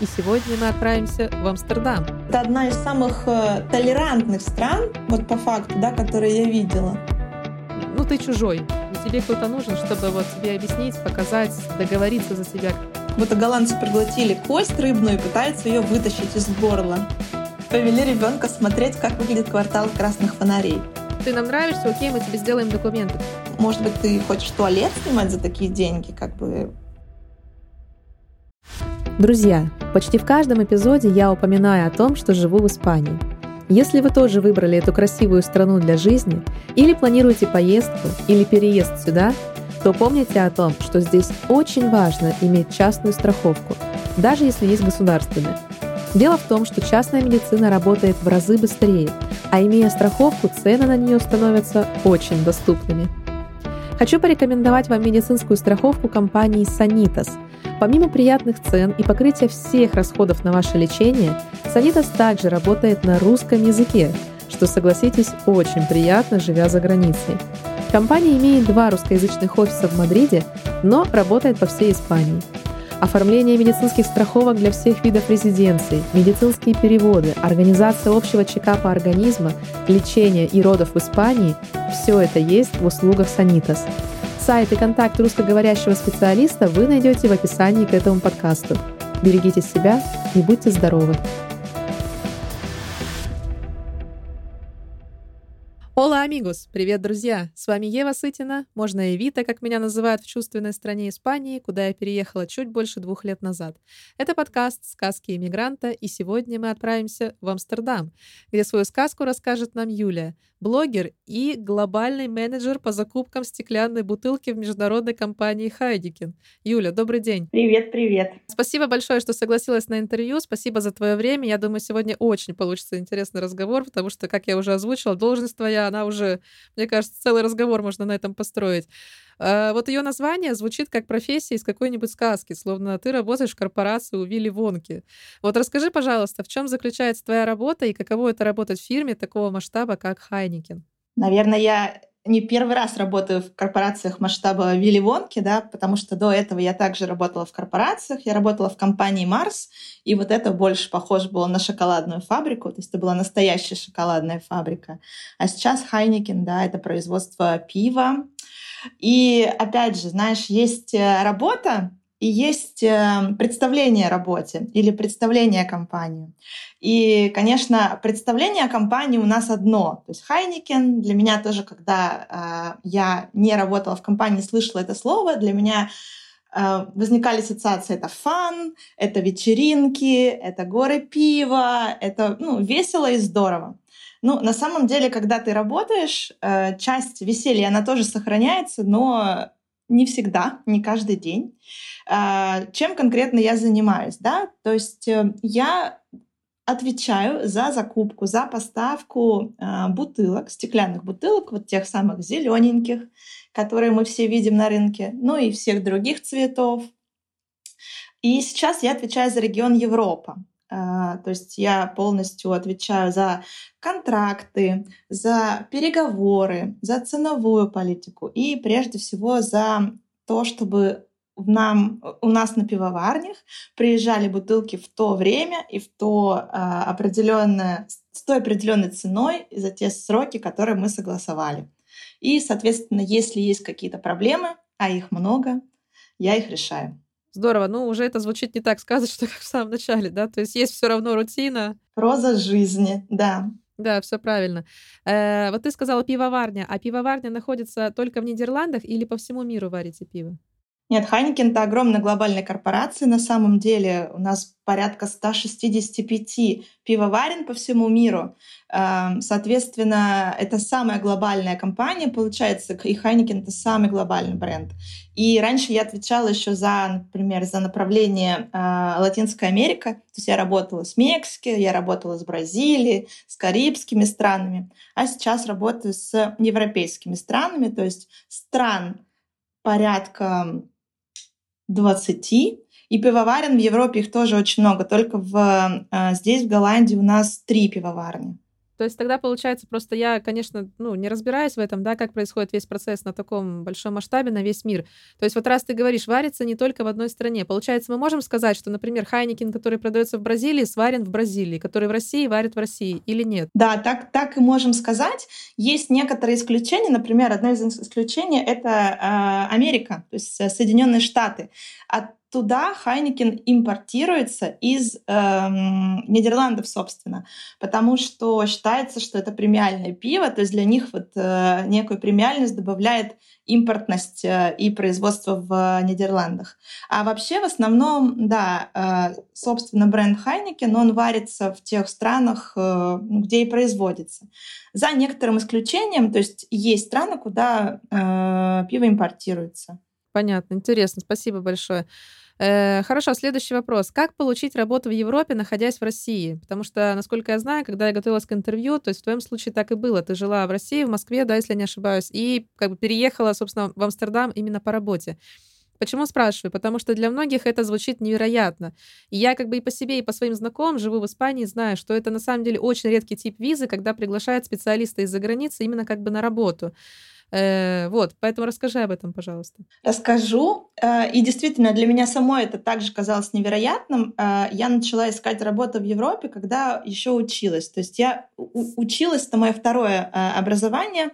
и сегодня мы отправимся в Амстердам. Это одна из самых э, толерантных стран, вот по факту, да, которые я видела. Ну, ты чужой. Тебе кто-то нужен, чтобы вот тебе объяснить, показать, договориться за себя. Вот голландцы проглотили кость рыбную и пытаются ее вытащить из горла. Повели ребенка смотреть, как выглядит квартал красных фонарей. Ты нам нравишься, окей, мы тебе сделаем документы. Может быть, ты хочешь туалет снимать за такие деньги, как бы Друзья, почти в каждом эпизоде я упоминаю о том, что живу в Испании. Если вы тоже выбрали эту красивую страну для жизни, или планируете поездку, или переезд сюда, то помните о том, что здесь очень важно иметь частную страховку, даже если есть государственная. Дело в том, что частная медицина работает в разы быстрее, а имея страховку, цены на нее становятся очень доступными. Хочу порекомендовать вам медицинскую страховку компании Sanitas – Помимо приятных цен и покрытия всех расходов на ваше лечение, Санитас также работает на русском языке, что, согласитесь, очень приятно, живя за границей. Компания имеет два русскоязычных офиса в Мадриде, но работает по всей Испании. Оформление медицинских страховок для всех видов резиденций, медицинские переводы, организация общего чекапа организма, лечение и родов в Испании – все это есть в услугах Санитас – Сайт и контакт русскоговорящего специалиста вы найдете в описании к этому подкасту. Берегите себя и будьте здоровы! Ола, амигос! Привет, друзья! С вами Ева Сытина, можно и Вита, как меня называют в чувственной стране Испании, куда я переехала чуть больше двух лет назад. Это подкаст «Сказки иммигранта», и сегодня мы отправимся в Амстердам, где свою сказку расскажет нам Юлия, блогер и глобальный менеджер по закупкам стеклянной бутылки в международной компании Хайдикен. Юля, добрый день. Привет, привет. Спасибо большое, что согласилась на интервью. Спасибо за твое время. Я думаю, сегодня очень получится интересный разговор, потому что, как я уже озвучила, должность твоя, она уже, мне кажется, целый разговор можно на этом построить. А, вот ее название звучит как профессия из какой-нибудь сказки, словно ты работаешь в корпорации у Вилли Вонки. Вот расскажи, пожалуйста, в чем заключается твоя работа и каково это работать в фирме такого масштаба, как Хайникен? Наверное, я не первый раз работаю в корпорациях масштаба Вилли Вонки, да, потому что до этого я также работала в корпорациях, я работала в компании Mars, и вот это больше похоже было на шоколадную фабрику, то есть это была настоящая шоколадная фабрика. А сейчас Heineken, да, это производство пива, и опять же, знаешь, есть э, работа, и есть э, представление о работе или представление о компании. И, конечно, представление о компании у нас одно. То есть Heineken для меня тоже, когда э, я не работала в компании, слышала это слово, для меня возникали ассоциации. Это фан, это вечеринки, это горы пива, это ну, весело и здорово. Ну, на самом деле, когда ты работаешь, э, часть веселья, она тоже сохраняется, но не всегда, не каждый день. А, чем конкретно я занимаюсь, да? То есть э, я отвечаю за закупку, за поставку бутылок, стеклянных бутылок, вот тех самых зелененьких, которые мы все видим на рынке, ну и всех других цветов. И сейчас я отвечаю за регион Европа. А, то есть я полностью отвечаю за контракты, за переговоры, за ценовую политику и прежде всего за то, чтобы нам, у нас на пивоварнях приезжали бутылки в то время и в то а, определенное, с той определенной ценой и за те сроки, которые мы согласовали. И, соответственно, если есть какие-то проблемы, а их много, я их решаю. Здорово. Ну, уже это звучит не так сказочно, как в самом начале, да? То есть есть все равно рутина. Проза жизни, да. Да, все правильно. Э, вот ты сказала пивоварня, а пивоварня находится только в Нидерландах или по всему миру варите пиво? Нет, Хайникен — это огромная глобальная корпорация. На самом деле у нас порядка 165 пивоварен по всему миру. Эм, соответственно, это самая глобальная компания, получается, и Хайникен — это самый глобальный бренд. И раньше я отвечала еще за, например, за направление э, Латинская Америка. То есть я работала с Мексики, я работала с Бразилией, с карибскими странами. А сейчас работаю с европейскими странами, то есть стран порядка 20. И пивоварен в Европе их тоже очень много. Только в, э, здесь, в Голландии, у нас три пивоварни. То есть тогда получается просто я, конечно, ну, не разбираюсь в этом, да, как происходит весь процесс на таком большом масштабе, на весь мир. То есть вот раз ты говоришь, варится не только в одной стране. Получается, мы можем сказать, что, например, Хайникин, который продается в Бразилии, сварен в Бразилии, который в России варит в России или нет? Да, так, так и можем сказать. Есть некоторые исключения. Например, одно из исключений — это э, Америка, то есть Соединенные Штаты. От туда Хайникен импортируется из э, Нидерландов, собственно, потому что считается, что это премиальное пиво, то есть для них вот э, некую премиальность добавляет импортность э, и производство в Нидерландах. А вообще в основном, да, э, собственно, бренд Хайникен, он варится в тех странах, э, где и производится. За некоторым исключением, то есть есть страны, куда э, пиво импортируется. Понятно, интересно, спасибо большое. Э, хорошо, следующий вопрос. Как получить работу в Европе, находясь в России? Потому что, насколько я знаю, когда я готовилась к интервью, то есть в твоем случае так и было. Ты жила в России, в Москве, да, если не ошибаюсь, и как бы переехала, собственно, в Амстердам именно по работе. Почему спрашиваю? Потому что для многих это звучит невероятно. И я как бы и по себе, и по своим знакомым живу в Испании, знаю, что это на самом деле очень редкий тип визы, когда приглашают специалиста из-за границы именно как бы на работу. Э, вот, поэтому расскажи об этом, пожалуйста. Расскажу. Э, и действительно, для меня самой это также казалось невероятным. Э, я начала искать работу в Европе, когда еще училась. То есть я училась, это мое второе образование.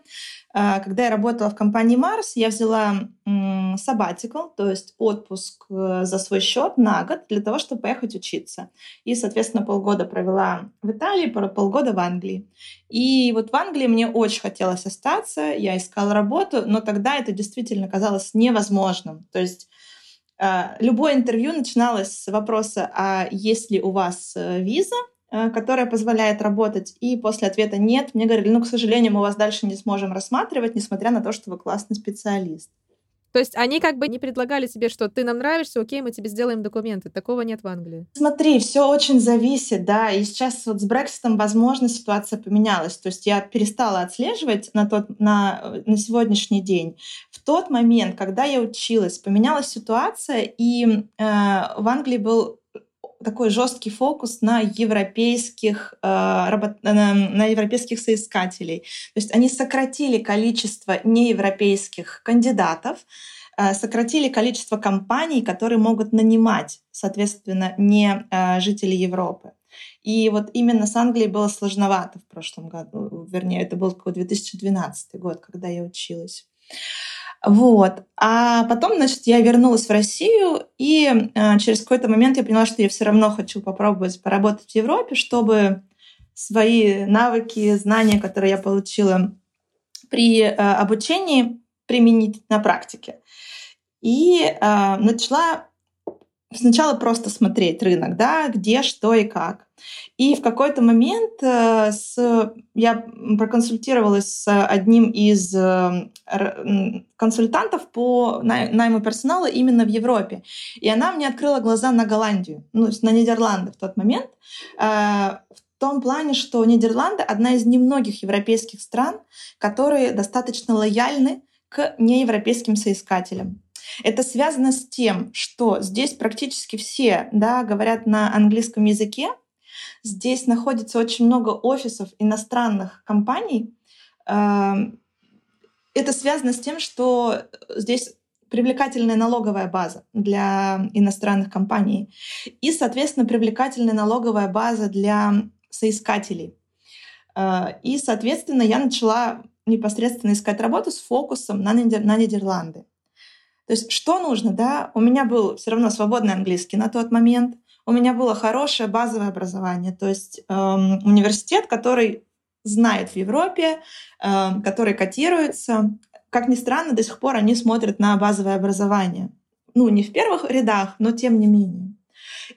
А, когда я работала в компании Mars, я взяла sabbatical, то есть отпуск э, за свой счет на год для того, чтобы поехать учиться. И, соответственно, полгода провела в Италии, полгода в Англии. И вот в Англии мне очень хотелось остаться, я искала работу, но тогда это действительно казалось невозможным. То есть а, любое интервью начиналось с вопроса, а есть ли у вас э, виза? Э, которая позволяет работать, и после ответа «нет», мне говорили, ну, к сожалению, мы вас дальше не сможем рассматривать, несмотря на то, что вы классный специалист. То есть они как бы не предлагали тебе, что ты нам нравишься, окей, мы тебе сделаем документы. Такого нет в Англии. Смотри, все очень зависит, да. И сейчас вот с Брекситом, возможно, ситуация поменялась. То есть я перестала отслеживать на, тот, на, на сегодняшний день. В тот момент, когда я училась, поменялась ситуация, и э, в Англии был такой жесткий фокус на европейских, э, на европейских соискателей. То есть они сократили количество неевропейских кандидатов, э, сократили количество компаний, которые могут нанимать, соответственно, не э, жители Европы. И вот именно с Англией было сложновато в прошлом году, вернее, это был 2012 год, когда я училась. Вот. А потом, значит, я вернулась в Россию, и э, через какой-то момент я поняла, что я все равно хочу попробовать поработать в Европе, чтобы свои навыки, знания, которые я получила при э, обучении, применить на практике. И э, начала сначала просто смотреть рынок, да, где, что и как. И в какой-то момент э, с, я проконсультировалась с одним из э, консультантов по найму персонала именно в Европе. И она мне открыла глаза на Голландию, ну, на Нидерланды в тот момент. Э, в том плане, что Нидерланды одна из немногих европейских стран, которые достаточно лояльны к неевропейским соискателям. Это связано с тем, что здесь практически все да, говорят на английском языке. Здесь находится очень много офисов иностранных компаний. Эм, это связано с тем, что здесь привлекательная налоговая база для иностранных компаний и, соответственно, привлекательная налоговая база для соискателей. Э, и, соответственно, я начала непосредственно искать работу с фокусом на, Нидерланды. То есть что нужно, да? У меня был все равно свободный английский на тот момент, у меня было хорошее базовое образование, то есть эм, университет, который знает в Европе, эм, который котируется. Как ни странно, до сих пор они смотрят на базовое образование. Ну, не в первых рядах, но тем не менее.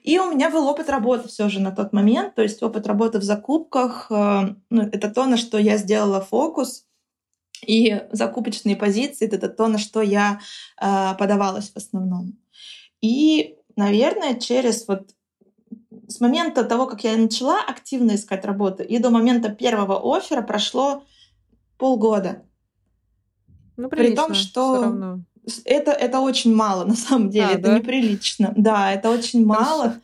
И у меня был опыт работы все же на тот момент, то есть опыт работы в закупках. Э, ну, это то, на что я сделала фокус. И закупочные позиции — это то, на что я э, подавалась в основном. И, наверное, через вот с момента того, как я начала активно искать работу, и до момента первого оффера прошло полгода. Ну, При том, что это, это очень мало на самом деле, а, это да? неприлично. Да, это очень мало.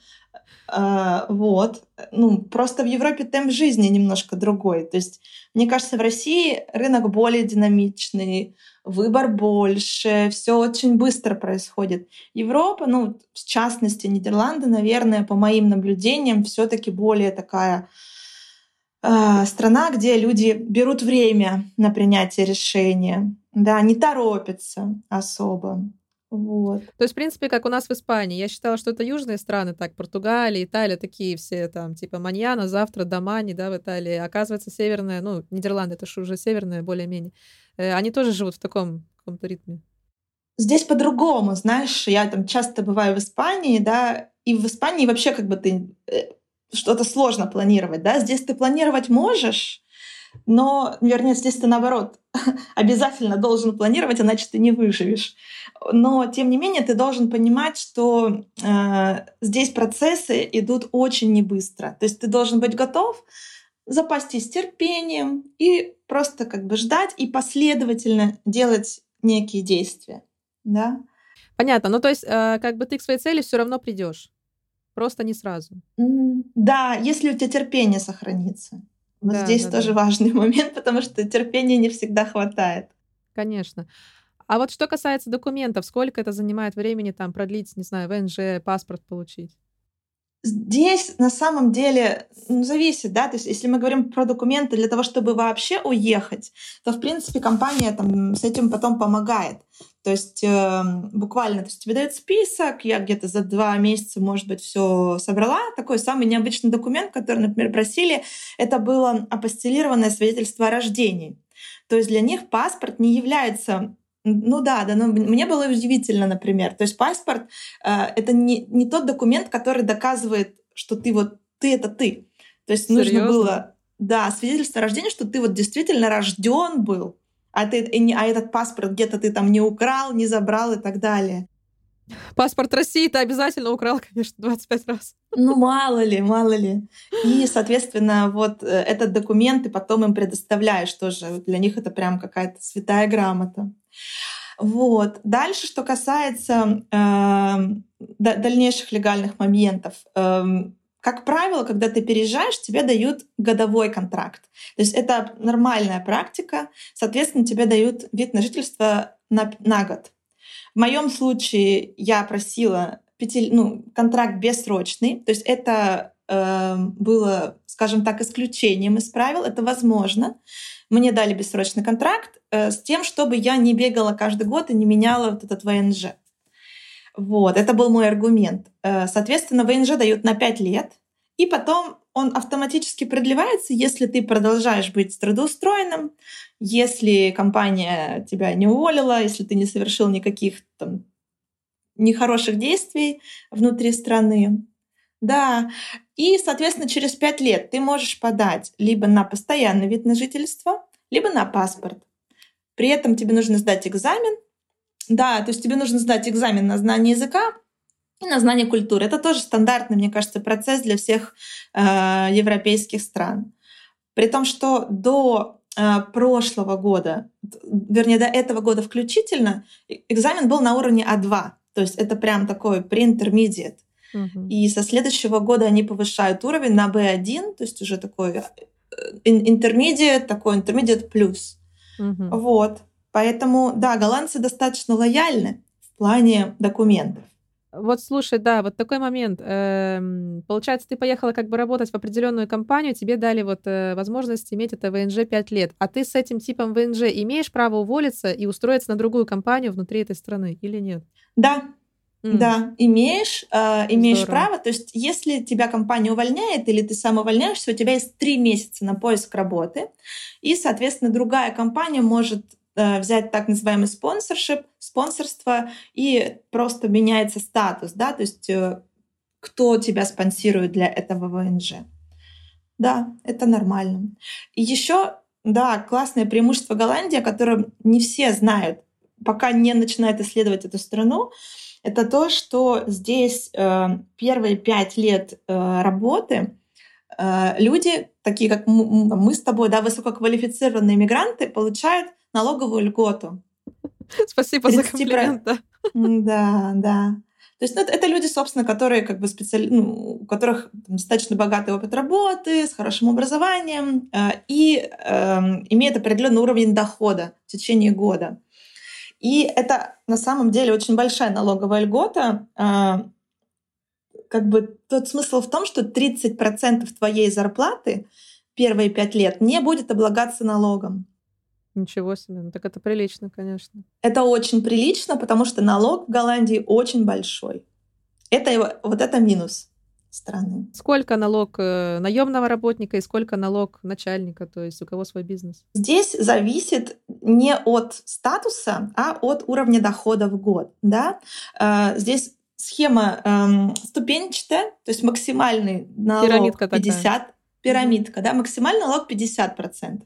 А, вот. Ну, просто в Европе темп жизни немножко другой. То есть, мне кажется, в России рынок более динамичный, выбор больше, все очень быстро происходит. Европа, ну, в частности, Нидерланды, наверное, по моим наблюдениям, все-таки более такая э, страна, где люди берут время на принятие решения, да, не торопятся особо. Вот. То есть, в принципе, как у нас в Испании. Я считала, что это южные страны, так, Португалия, Италия, такие все там, типа Маньяна, завтра, Домани, да, в Италии. Оказывается, северная, ну, Нидерланды, это же уже северная более-менее. Э, они тоже живут в таком каком-то ритме. Здесь по-другому, знаешь, я там часто бываю в Испании, да, и в Испании вообще как бы ты э, что-то сложно планировать, да, здесь ты планировать можешь, но, вернее, здесь ты наоборот обязательно должен планировать, иначе ты не выживешь. Но, тем не менее, ты должен понимать, что э, здесь процессы идут очень не быстро. То есть ты должен быть готов запастись терпением и просто как бы ждать и последовательно делать некие действия. Да? Понятно. Ну, то есть, э, как бы ты к своей цели все равно придешь. Просто не сразу. Да, если у тебя терпение сохранится. Вот да, здесь да, тоже да. важный момент, потому что терпения не всегда хватает. Конечно. А вот что касается документов, сколько это занимает времени там продлить, не знаю, ВНЖ, паспорт получить? Здесь на самом деле ну, зависит, да, то есть если мы говорим про документы для того, чтобы вообще уехать, то в принципе компания там с этим потом помогает. То есть э, буквально, то есть тебе дают список, я где-то за два месяца, может быть, все собрала. Такой самый необычный документ, который, например, просили, это было апостелированное свидетельство о рождении. То есть для них паспорт не является ну да, да, но мне было удивительно, например. То есть паспорт э, это не, не тот документ, который доказывает, что ты вот ты это ты. То есть Серьезно? нужно было, да, свидетельство о рождении, что ты вот действительно рожден был, а, ты, а этот паспорт где-то ты там не украл, не забрал и так далее. Паспорт России ты обязательно украл, конечно, 25 раз. Ну, мало ли, мало ли. И, соответственно, вот э, этот документ ты потом им предоставляешь тоже. Для них это прям какая-то святая грамота. Вот. Дальше, что касается э, дальнейших легальных моментов. Э, как правило, когда ты переезжаешь, тебе дают годовой контракт. То есть это нормальная практика. Соответственно, тебе дают вид на жительство на, на год. В моем случае я просила пяти, ну, контракт бессрочный. То есть это э, было, скажем так, исключением из правил. Это возможно. Мне дали бессрочный контракт э, с тем, чтобы я не бегала каждый год и не меняла вот этот ВНЖ. Вот, это был мой аргумент. Э, соответственно, ВНЖ дают на 5 лет, и потом он автоматически продлевается, если ты продолжаешь быть трудоустроенным, если компания тебя не уволила, если ты не совершил никаких там нехороших действий внутри страны. Да, и, соответственно, через пять лет ты можешь подать либо на постоянный вид на жительство, либо на паспорт. При этом тебе нужно сдать экзамен. Да, то есть тебе нужно сдать экзамен на знание языка и на знание культуры. Это тоже стандартный, мне кажется, процесс для всех э, европейских стран. При том, что до э, прошлого года, вернее, до этого года включительно, экзамен был на уровне А2. То есть это прям такой pre-intermediate. И со следующего года они повышают уровень на B1, то есть уже такой э, intermediate, такой intermediate плюс. Угу. Вот. Поэтому, да, голландцы достаточно лояльны в плане документов. Вот слушай, да, вот такой момент. Эм, получается, ты поехала как бы работать в определенную компанию, тебе дали вот э, возможность иметь это ВНЖ 5 лет. А ты с этим типом ВНЖ имеешь право уволиться и устроиться на другую компанию внутри этой страны или нет? Да, Mm. Да, имеешь, э, имеешь Здорово. право. То есть, если тебя компания увольняет или ты сам увольняешься, у тебя есть три месяца на поиск работы, и, соответственно, другая компания может взять так называемый спонсоршип, спонсорство, и просто меняется статус, да, то есть э, кто тебя спонсирует для этого ВНЖ. Да, это нормально. И еще, да, классное преимущество Голландии, которое не все знают, пока не начинают исследовать эту страну, это то, что здесь э, первые пять лет э, работы э, люди, такие как мы с тобой, да, высококвалифицированные мигранты, получают налоговую льготу. Спасибо 30... за комплимент. Да, да. То есть ну, это, это люди, собственно, которые как бы специали... ну, у которых там, достаточно богатый опыт работы, с хорошим образованием э, и э, имеют определенный уровень дохода в течение года. И это на самом деле очень большая налоговая льгота. Э, как бы тот смысл в том, что 30% твоей зарплаты первые пять лет не будет облагаться налогом. Ничего себе, ну так это прилично, конечно. Это очень прилично, потому что налог в Голландии очень большой. Это его, вот это минус страны. Сколько налог э, наемного работника и сколько налог начальника, то есть у кого свой бизнес? Здесь зависит не от статуса, а от уровня дохода в год. Да? Э, здесь схема эм, ступенчатая, то есть максимальный налог Пирамидка 50, такая. пирамидка, да, максимальный налог 50%.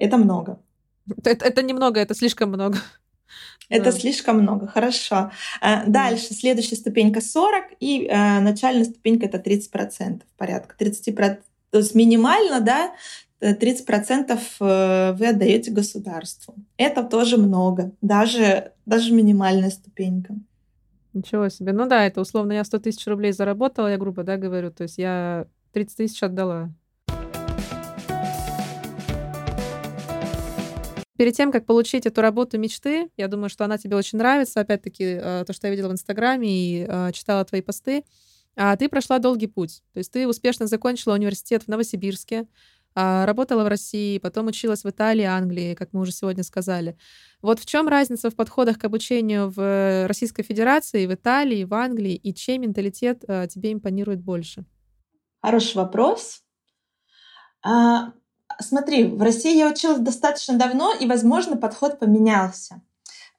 Это много. Это, это немного, это слишком много. Это да. слишком много, хорошо. Э, дальше, следующая ступенька 40, и э, начальная ступенька это 30%, порядка 30%. То есть минимально, да, 30% э, вы отдаете государству. Это тоже много, даже, даже минимальная ступенька. Ничего себе. Ну да, это условно я 100 тысяч рублей заработала, я грубо, да, говорю, то есть я 30 тысяч отдала. Перед тем, как получить эту работу мечты, я думаю, что она тебе очень нравится, опять-таки, э, то, что я видела в Инстаграме и э, читала твои посты, а ты прошла долгий путь. То есть ты успешно закончила университет в Новосибирске, а, работала в России, потом училась в Италии, Англии, как мы уже сегодня сказали. Вот в чем разница в подходах к обучению в Российской Федерации, в Италии, в Англии, и чей менталитет э, тебе импонирует больше? Хороший вопрос. А, смотри, в России я училась достаточно давно, и, возможно, подход поменялся.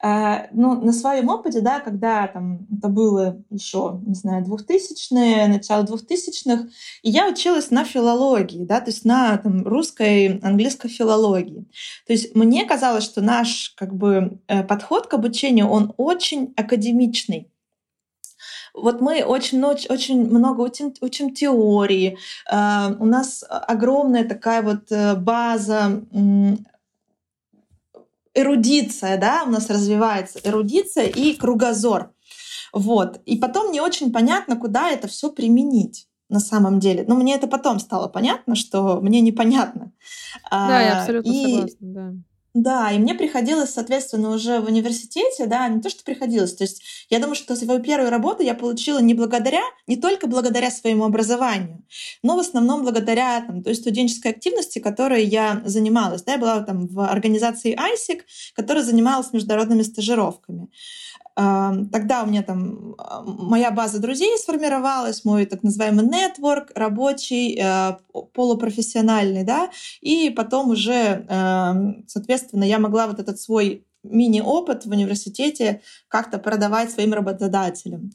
Uh, ну, на своем опыте, да, когда там это было еще, не знаю, 2000-е, начало 2000-х, и я училась на филологии, да, то есть на там, русской, английской филологии. То есть мне казалось, что наш как бы э, подход к обучению, он очень академичный. Вот мы очень, очень много учим, учим теории. А, у нас огромная такая вот э, база эрудиция, да, у нас развивается эрудиция и кругозор. Вот. И потом не очень понятно, куда это все применить на самом деле. Но мне это потом стало понятно, что мне непонятно. Да, я а, абсолютно и... согласна, да. Да, и мне приходилось, соответственно, уже в университете, да, не то, что приходилось, то есть я думаю, что свою первую работу я получила не благодаря, не только благодаря своему образованию, но в основном благодаря там, той студенческой активности, которой я занималась. Да, я была там в организации ISIC, которая занималась международными стажировками. Тогда у меня там моя база друзей сформировалась, мой так называемый нетворк рабочий, э, полупрофессиональный, да, и потом уже, эм, соответственно, я могла вот этот свой мини-опыт в университете как-то продавать своим работодателям.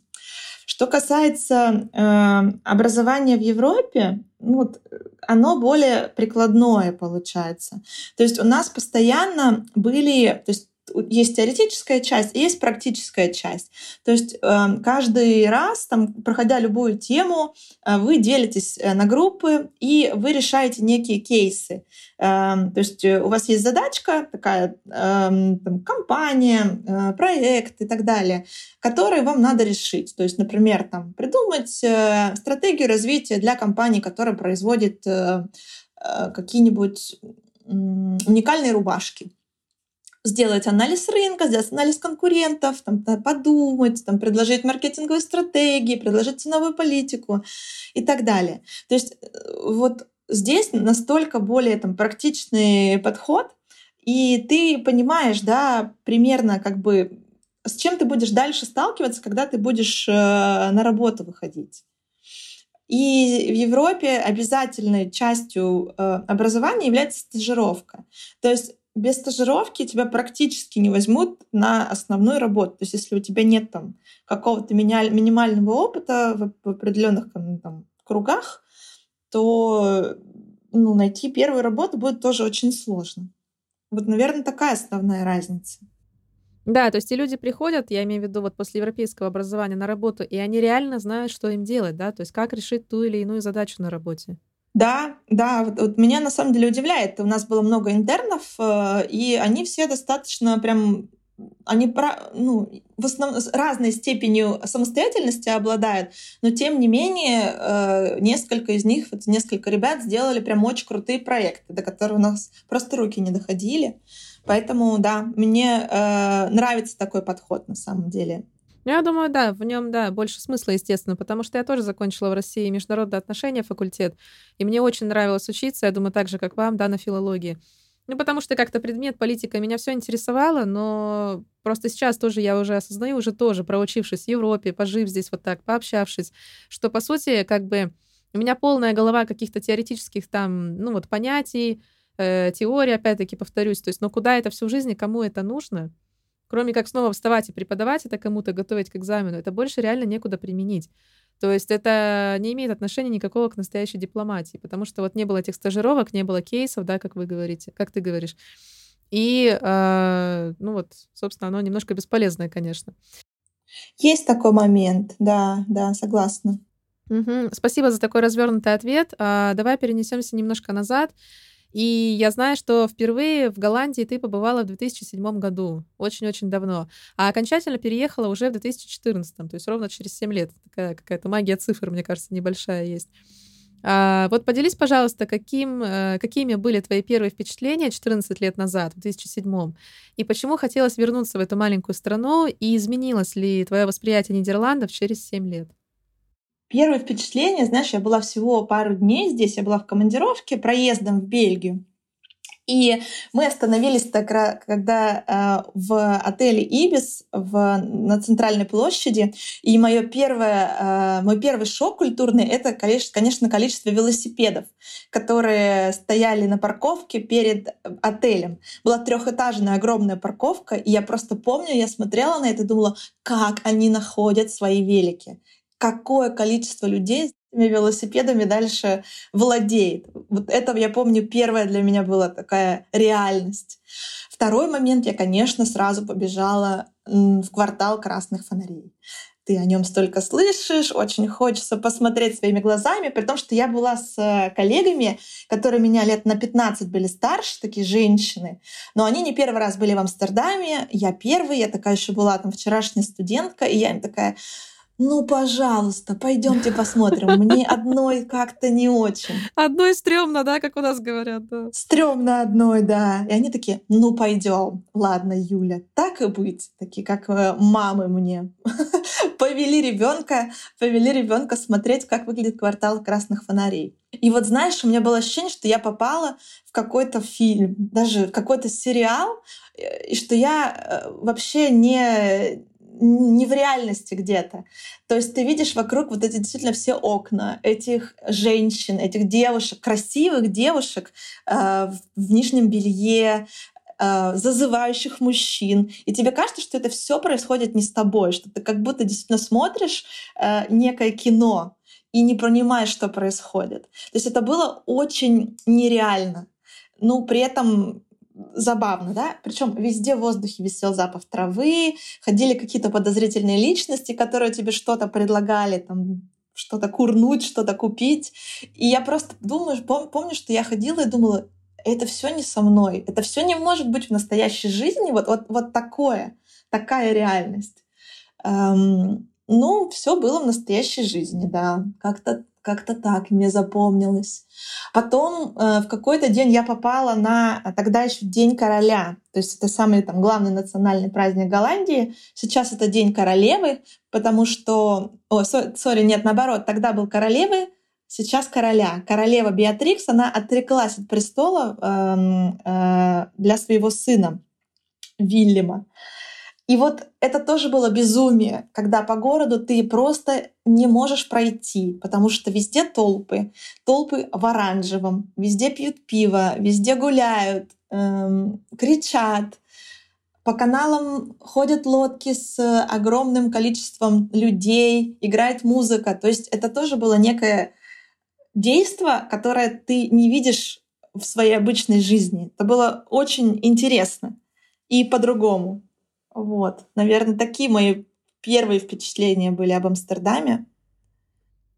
Что касается э, образования в Европе, ну, вот, оно более прикладное получается. То есть у нас постоянно были, то есть есть теоретическая часть и есть практическая часть. То есть эм, каждый раз, там, проходя любую тему, э, вы делитесь э, на группы и вы решаете некие кейсы. Эм, то есть э, у вас есть задачка такая, эм, там, компания, проект и так далее, которые вам надо решить. То есть, например, там, придумать стратегию развития для компании, которая производит какие-нибудь уникальные рубашки сделать анализ рынка, сделать анализ конкурентов, там, подумать, там, предложить маркетинговые стратегии, предложить ценовую политику и так далее. То есть э, вот здесь настолько более там, практичный подход, и ты понимаешь, да, примерно как бы с чем ты будешь дальше сталкиваться, когда ты будешь э, на работу выходить. И в Европе обязательной частью э, образования является стажировка. То есть без стажировки тебя практически не возьмут на основную работу. То есть если у тебя нет там какого-то минимального опыта в, определенных там, кругах, то ну, найти первую работу будет тоже очень сложно. Вот, наверное, такая основная разница. Да, то есть и люди приходят, я имею в виду вот после европейского образования на работу, и они реально знают, что им делать, да, то есть как решить ту или иную задачу на работе. Да, да, вот, вот меня на самом деле удивляет. У нас было много интернов, э, и они все достаточно прям они ну, в основном разной степенью самостоятельности обладают, но тем не менее э, несколько из них, вот несколько ребят сделали прям очень крутые проекты, до которых у нас просто руки не доходили. Поэтому, да, мне э, нравится такой подход на самом деле. Ну, я думаю, да, в нем, да, больше смысла, естественно, потому что я тоже закончила в России международные отношения факультет, и мне очень нравилось учиться, я думаю, так же, как вам, да, на филологии. Ну, потому что как-то предмет политика меня все интересовало, но просто сейчас тоже я уже осознаю, уже тоже проучившись в Европе, пожив здесь вот так, пообщавшись, что, по сути, как бы у меня полная голова каких-то теоретических там, ну, вот понятий, э, теории, опять-таки, повторюсь, то есть, но куда это всю жизнь и кому это нужно, кроме как снова вставать и преподавать это кому-то, готовить к экзамену, это больше реально некуда применить. То есть это не имеет отношения никакого к настоящей дипломатии, потому что вот не было этих стажировок, не было кейсов, да, как вы говорите, как ты говоришь. И, э, ну вот, собственно, оно немножко бесполезное, конечно. Есть такой момент, да, да, согласна. Угу. Спасибо за такой развернутый ответ. А, давай перенесемся немножко назад и я знаю, что впервые в Голландии ты побывала в 2007 году, очень-очень давно, а окончательно переехала уже в 2014, то есть ровно через 7 лет. Такая какая-то магия цифр, мне кажется, небольшая есть. А, вот поделись, пожалуйста, каким, э, какими были твои первые впечатления 14 лет назад, в 2007 и почему хотелось вернуться в эту маленькую страну, и изменилось ли твое восприятие Нидерландов через 7 лет? Первое впечатление, знаешь, я была всего пару дней здесь, я была в командировке проездом в Бельгию. И мы остановились тогда, когда э, в отеле Ибис в, на центральной площади. И мое первое, э, мой первый шок культурный — это, конечно, количество велосипедов, которые стояли на парковке перед отелем. Была трехэтажная огромная парковка, и я просто помню, я смотрела на это и думала, как они находят свои велики какое количество людей этими велосипедами дальше владеет. Вот это, я помню, первая для меня была такая реальность. Второй момент, я, конечно, сразу побежала в квартал красных фонарей. Ты о нем столько слышишь, очень хочется посмотреть своими глазами, при том, что я была с коллегами, которые меня лет на 15 были старше, такие женщины, но они не первый раз были в Амстердаме, я первый, я такая еще была там вчерашняя студентка, и я им такая, ну, пожалуйста, пойдемте посмотрим. Мне одной как-то не очень. Одной стрёмно, да, как у нас говорят, да. Стрёмно одной, да. И они такие, ну, пойдем. Ладно, Юля, так и быть. Такие, как э, мамы мне. повели ребенка, повели ребенка смотреть, как выглядит квартал красных фонарей. И вот знаешь, у меня было ощущение, что я попала в какой-то фильм, даже в какой-то сериал, э, и что я э, вообще не не в реальности где-то. То есть ты видишь вокруг вот эти действительно все окна этих женщин, этих девушек, красивых девушек э, в нижнем белье, э, зазывающих мужчин. И тебе кажется, что это все происходит не с тобой, что ты как будто действительно смотришь э, некое кино и не понимаешь, что происходит. То есть это было очень нереально. Ну, при этом забавно, да? Причем везде в воздухе висел запах травы, ходили какие-то подозрительные личности, которые тебе что-то предлагали, там, что-то курнуть, что-то купить. И я просто думаю, пом- помню, что я ходила и думала, это все не со мной, это все не может быть в настоящей жизни, вот, вот, вот такое, такая реальность. Эм, ну, все было в настоящей жизни, да, как-то как-то так мне запомнилось. Потом э, в какой-то день я попала на а, тогда еще День короля. То есть это самый там, главный национальный праздник Голландии. Сейчас это День королевы, потому что... О, сори, нет, наоборот, тогда был королевы, сейчас короля. Королева Беатрикс, она отреклась от престола э, э, для своего сына Вильяма. И вот это тоже было безумие, когда по городу ты просто не можешь пройти, потому что везде толпы, толпы в оранжевом, везде пьют пиво, везде гуляют, эм, кричат. По каналам ходят лодки с огромным количеством людей, играет музыка. То есть это тоже было некое действие, которое ты не видишь в своей обычной жизни. Это было очень интересно и по-другому. Вот, наверное, такие мои первые впечатления были об Амстердаме.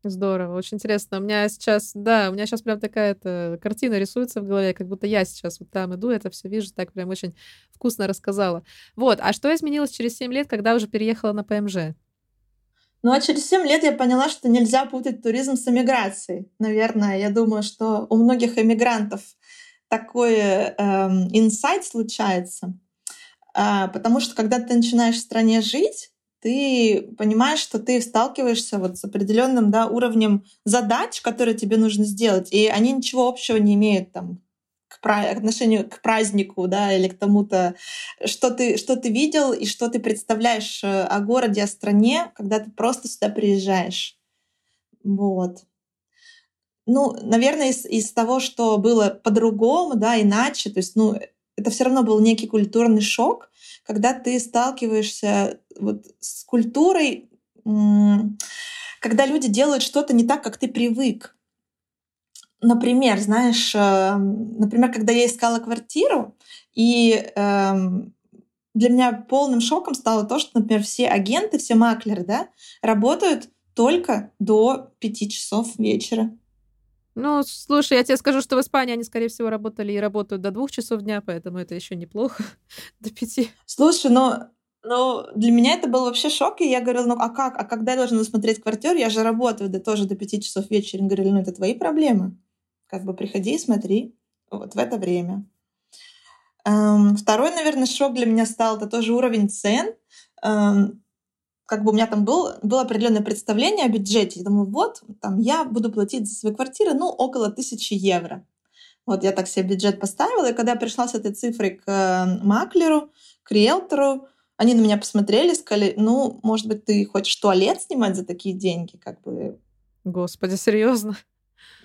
Здорово, очень интересно. У меня сейчас, да, у меня сейчас прям такая-то картина рисуется в голове, как будто я сейчас вот там иду, это все вижу, так прям очень вкусно рассказала. Вот, а что изменилось через 7 лет, когда уже переехала на ПМЖ? Ну а через 7 лет я поняла, что нельзя путать туризм с эмиграцией. Наверное, я думаю, что у многих эмигрантов такой эм, инсайт случается. Э, потому что когда ты начинаешь в стране жить, ты понимаешь, что ты сталкиваешься вот с определенным да, уровнем задач, которые тебе нужно сделать, и они ничего общего не имеют там к отношению к празднику, да, или к тому-то, что ты, что ты видел и что ты представляешь э, о городе, о стране, когда ты просто сюда приезжаешь. Вот. Ну, наверное, из, из того, что было по-другому, да, иначе, то есть, ну, это все равно был некий культурный шок, когда ты сталкиваешься вот с культурой, когда люди делают что-то не так, как ты привык. Например, знаешь, э, например, когда я искала квартиру, и эм, для меня полным шоком стало то, что, например, все агенты, все маклеры, да, работают только до пяти часов вечера. Ну, слушай, я тебе скажу, что в Испании они, скорее всего, работали и работают до двух часов дня, поэтому это еще неплохо, до пяти. Слушай, ну, ну, для меня это был вообще шок, и я говорила, ну, а как? А когда я должна смотреть квартиру? Я же работаю да, тоже до пяти часов вечера. Они говорили, ну, это твои проблемы. Как бы приходи и смотри вот в это время. Эм, второй, наверное, шок для меня стал, это тоже уровень цен. Эм, как бы у меня там был, было определенное представление о бюджете. Я думаю, вот, там я буду платить за свою квартиру, ну, около тысячи евро. Вот я так себе бюджет поставила, и когда я пришла с этой цифрой к э, маклеру, к риэлтору, они на меня посмотрели, сказали, ну, может быть, ты хочешь туалет снимать за такие деньги, как бы. Господи, серьезно?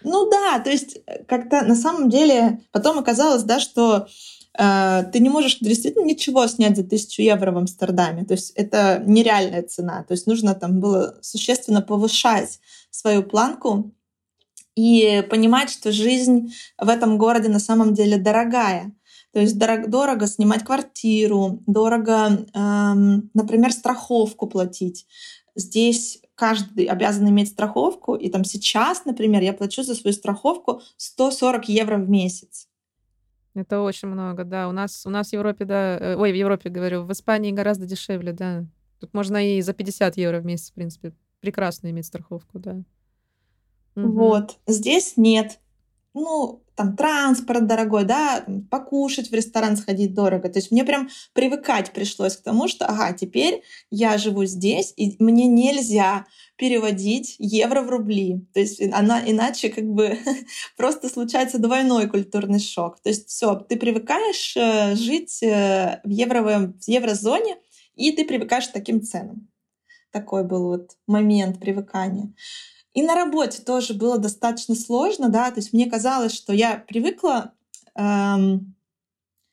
Ну да, то есть э, как-то на самом деле потом оказалось, да, что ты не можешь действительно ничего снять за тысячу евро в Амстердаме. То есть это нереальная цена. То есть нужно там было существенно повышать свою планку и понимать, что жизнь в этом городе на самом деле дорогая. То есть дорого, дорого снимать квартиру, дорого, эм, например, страховку платить. Здесь каждый обязан иметь страховку, и там сейчас, например, я плачу за свою страховку 140 евро в месяц. Это очень много, да. У нас, у нас в Европе, да, э, ой, в Европе, говорю, в Испании гораздо дешевле, да. Тут можно и за 50 евро в месяц, в принципе, прекрасно иметь страховку, да. Угу. Вот, здесь нет ну, там, транспорт дорогой, да, покушать в ресторан сходить дорого. То есть мне прям привыкать пришлось к тому, что, ага, теперь я живу здесь, и мне нельзя переводить евро в рубли. То есть она иначе как бы просто случается двойной культурный шок. То есть все, ты привыкаешь э, жить э, в, евровом, в еврозоне, и ты привыкаешь к таким ценам. Такой был вот момент привыкания. И на работе тоже было достаточно сложно, да, то есть мне казалось, что я привыкла эм,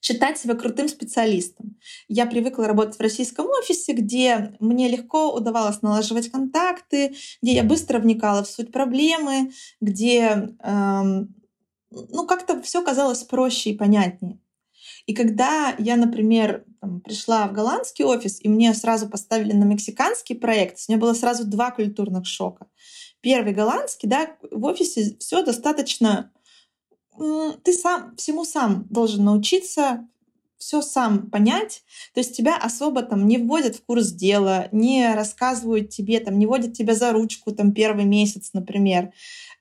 считать себя крутым специалистом. Я привыкла работать в российском офисе, где мне легко удавалось налаживать контакты, где я быстро вникала в суть проблемы, где эм, ну как-то все казалось проще и понятнее. И когда я, например, там, пришла в голландский офис, и мне сразу поставили на мексиканский проект, у меня было сразу два культурных шока первый голландский, да, в офисе все достаточно... Ты сам всему сам должен научиться, все сам понять. То есть тебя особо там не вводят в курс дела, не рассказывают тебе, там, не водят тебя за ручку там первый месяц, например.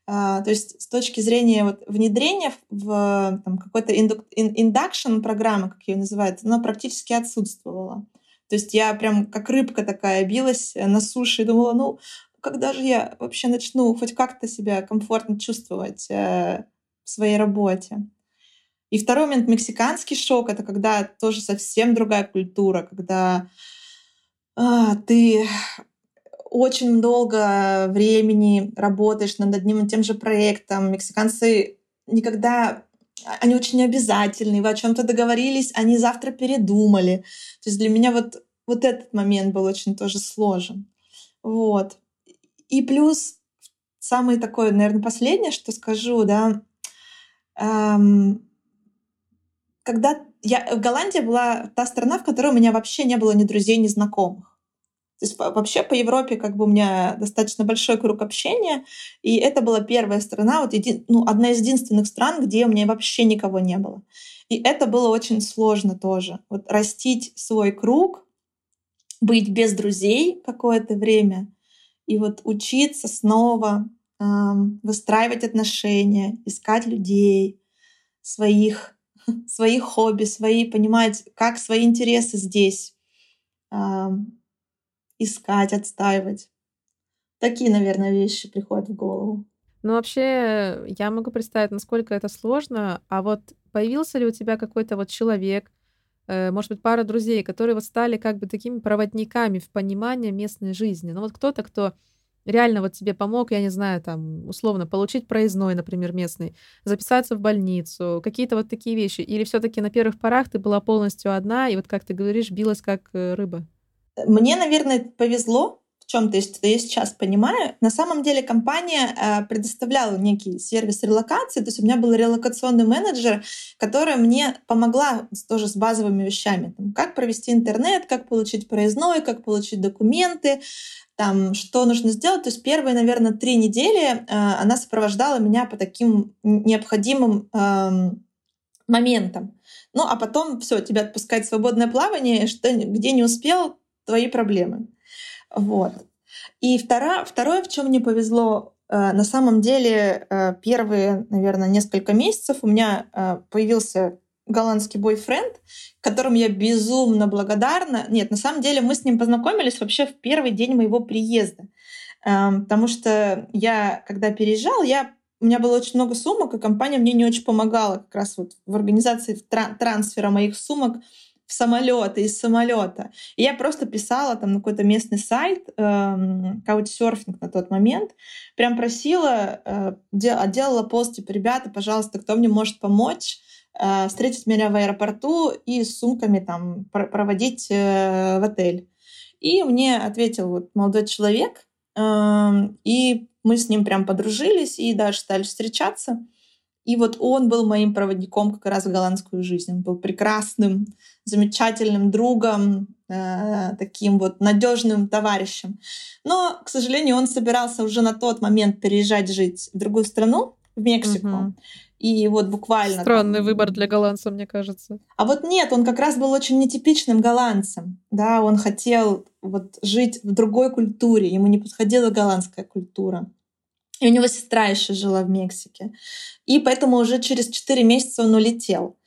Uh, то есть с точки зрения вот, внедрения в там, какой-то индукшн программы, как ее называют, она практически отсутствовала. То есть я прям как рыбка такая билась на суше и думала, ну, когда же я вообще начну хоть как-то себя комфортно чувствовать э, в своей работе. И второй момент, мексиканский шок, это когда тоже совсем другая культура, когда э, ты очень долго времени работаешь над одним и тем же проектом. Мексиканцы никогда они очень обязательные, вы о чем-то договорились, они завтра передумали. То есть для меня вот, вот этот момент был очень тоже сложен. Вот. И плюс самое такое, наверное, последнее, что скажу, да, эм, когда я в Голландии была та страна, в которой у меня вообще не было ни друзей, ни знакомых. То есть вообще по Европе как бы у меня достаточно большой круг общения, и это была первая страна, вот еди, ну, одна из единственных стран, где у меня вообще никого не было. И это было очень сложно тоже. Вот растить свой круг, быть без друзей какое-то время, и вот учиться снова эм, выстраивать отношения, искать людей, своих, своих хобби, свои, понимать, как свои интересы здесь эм, искать, отстаивать. Такие, наверное, вещи приходят в голову. Ну, вообще, я могу представить, насколько это сложно. А вот появился ли у тебя какой-то вот человек, э, может быть, пара друзей, которые вот стали как бы такими проводниками в понимании местной жизни? Ну, вот кто-то, кто реально вот тебе помог, я не знаю, там, условно, получить проездной, например, местный, записаться в больницу, какие-то вот такие вещи? Или все таки на первых порах ты была полностью одна и вот, как ты говоришь, билась как э, рыба? Мне, наверное, повезло чем-то, если я сейчас понимаю. На самом деле компания э, предоставляла некий сервис релокации, то есть у меня был релокационный менеджер, которая мне помогла тоже с базовыми вещами. Там, как провести интернет, как получить проездной, как получить документы, там, что нужно сделать. То есть первые, наверное, три недели э, она сопровождала меня по таким необходимым э, моментам. Ну, а потом все, тебя отпускает свободное плавание, что где не успел, твои проблемы. Вот. И второе, второе, в чем мне повезло, э, на самом деле э, первые, наверное, несколько месяцев у меня э, появился голландский бойфренд, которому я безумно благодарна. Нет, на самом деле мы с ним познакомились вообще в первый день моего приезда. Эм, потому что я, когда переезжал, я у меня было очень много сумок, и компания мне не очень помогала как раз вот в организации трансфера моих сумок в самолет, из самолета. И я просто писала там на какой-то местный сайт, эм, каучсерфинг на тот момент, прям просила, э, делала пост, типа, ребята, пожалуйста, кто мне может помочь, э, встретить меня в аэропорту и с сумками там проводить э, в отель. И мне ответил вот молодой человек, э, и мы с ним прям подружились и даже стали встречаться. И вот он был моим проводником как раз в голландскую жизнь. Он был прекрасным, замечательным другом, э, таким вот надежным товарищем. Но, к сожалению, он собирался уже на тот момент переезжать жить в другую страну, в Мексику. Угу. И вот буквально... Странный там... выбор для голландца, мне кажется. А вот нет, он как раз был очень нетипичным голландцем. Да, он хотел вот жить в другой культуре, ему не подходила голландская культура. И у него сестра еще жила в Мексике. И поэтому уже через 4 месяца он улетел.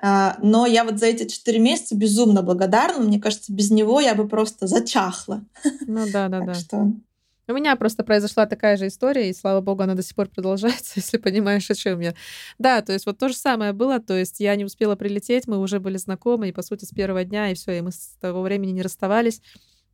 А, но я вот за эти 4 месяца безумно благодарна. Мне кажется, без него я бы просто зачахла. Ну да, да, да. Что... У меня просто произошла такая же история, и слава богу, она до сих пор продолжается, если понимаешь, о чем я. Да, то есть вот то же самое было, то есть я не успела прилететь, мы уже были знакомы, и по сути с первого дня, и все, и мы с того времени не расставались.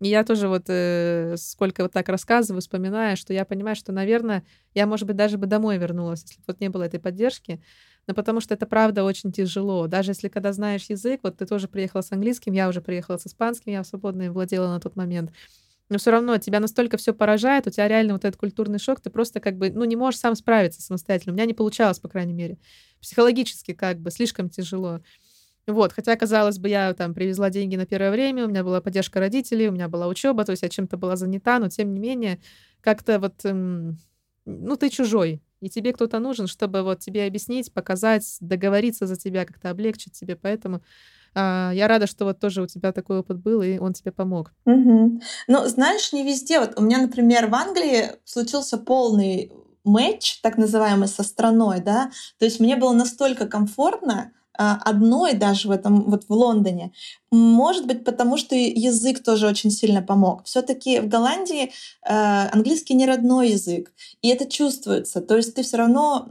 И я тоже вот э, сколько вот так рассказываю, вспоминаю, что я понимаю, что, наверное, я, может быть, даже бы домой вернулась, если бы вот не было этой поддержки. Но потому что это правда очень тяжело. Даже если когда знаешь язык, вот ты тоже приехала с английским, я уже приехала с испанским, я свободно им владела на тот момент. Но все равно тебя настолько все поражает, у тебя реально вот этот культурный шок, ты просто как бы, ну, не можешь сам справиться самостоятельно. У меня не получалось, по крайней мере. Психологически как бы слишком тяжело. Вот, хотя, казалось бы, я там привезла деньги на первое время, у меня была поддержка родителей, у меня была учеба, то есть я чем-то была занята, но тем не менее, как-то вот, эм, ну, ты чужой, и тебе кто-то нужен, чтобы вот тебе объяснить, показать, договориться за тебя, как-то облегчить тебе, поэтому а, я рада, что вот тоже у тебя такой опыт был, и он тебе помог. Угу. Ну, знаешь, не везде. Вот у меня, например, в Англии случился полный матч, так называемый, со страной, да, то есть мне было настолько комфортно, одной даже в этом вот в Лондоне. Может быть, потому что язык тоже очень сильно помог. Все-таки в Голландии э, английский не родной язык, и это чувствуется. То есть ты все равно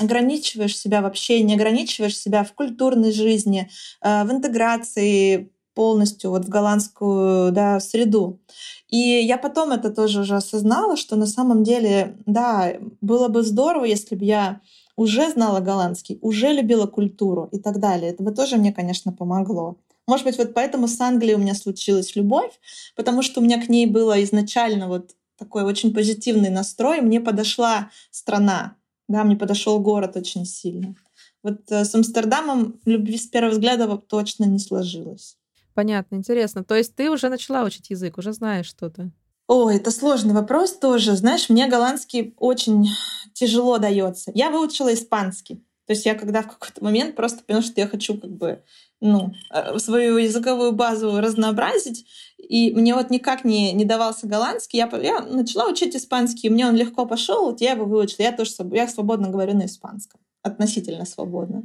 ограничиваешь себя в общении, ограничиваешь себя в культурной жизни, э, в интеграции полностью вот в голландскую да, среду. И я потом это тоже уже осознала, что на самом деле, да, было бы здорово, если бы я уже знала голландский, уже любила культуру и так далее. Это бы тоже мне, конечно, помогло. Может быть, вот поэтому с Англией у меня случилась любовь, потому что у меня к ней было изначально вот такой очень позитивный настрой. Мне подошла страна, да, мне подошел город очень сильно. Вот э, с Амстердамом любви с первого взгляда точно не сложилось. Понятно, интересно. То есть ты уже начала учить язык, уже знаешь что-то? Ой, это сложный вопрос тоже. Знаешь, мне голландский очень тяжело дается. Я выучила испанский. То есть я когда в какой-то момент просто поняла, что я хочу как бы ну, э, свою языковую базу разнообразить, и мне вот никак не, не давался голландский. Я, я начала учить испанский, мне он легко пошел, вот я его выучила. Я тоже я свободно говорю на испанском относительно свободно.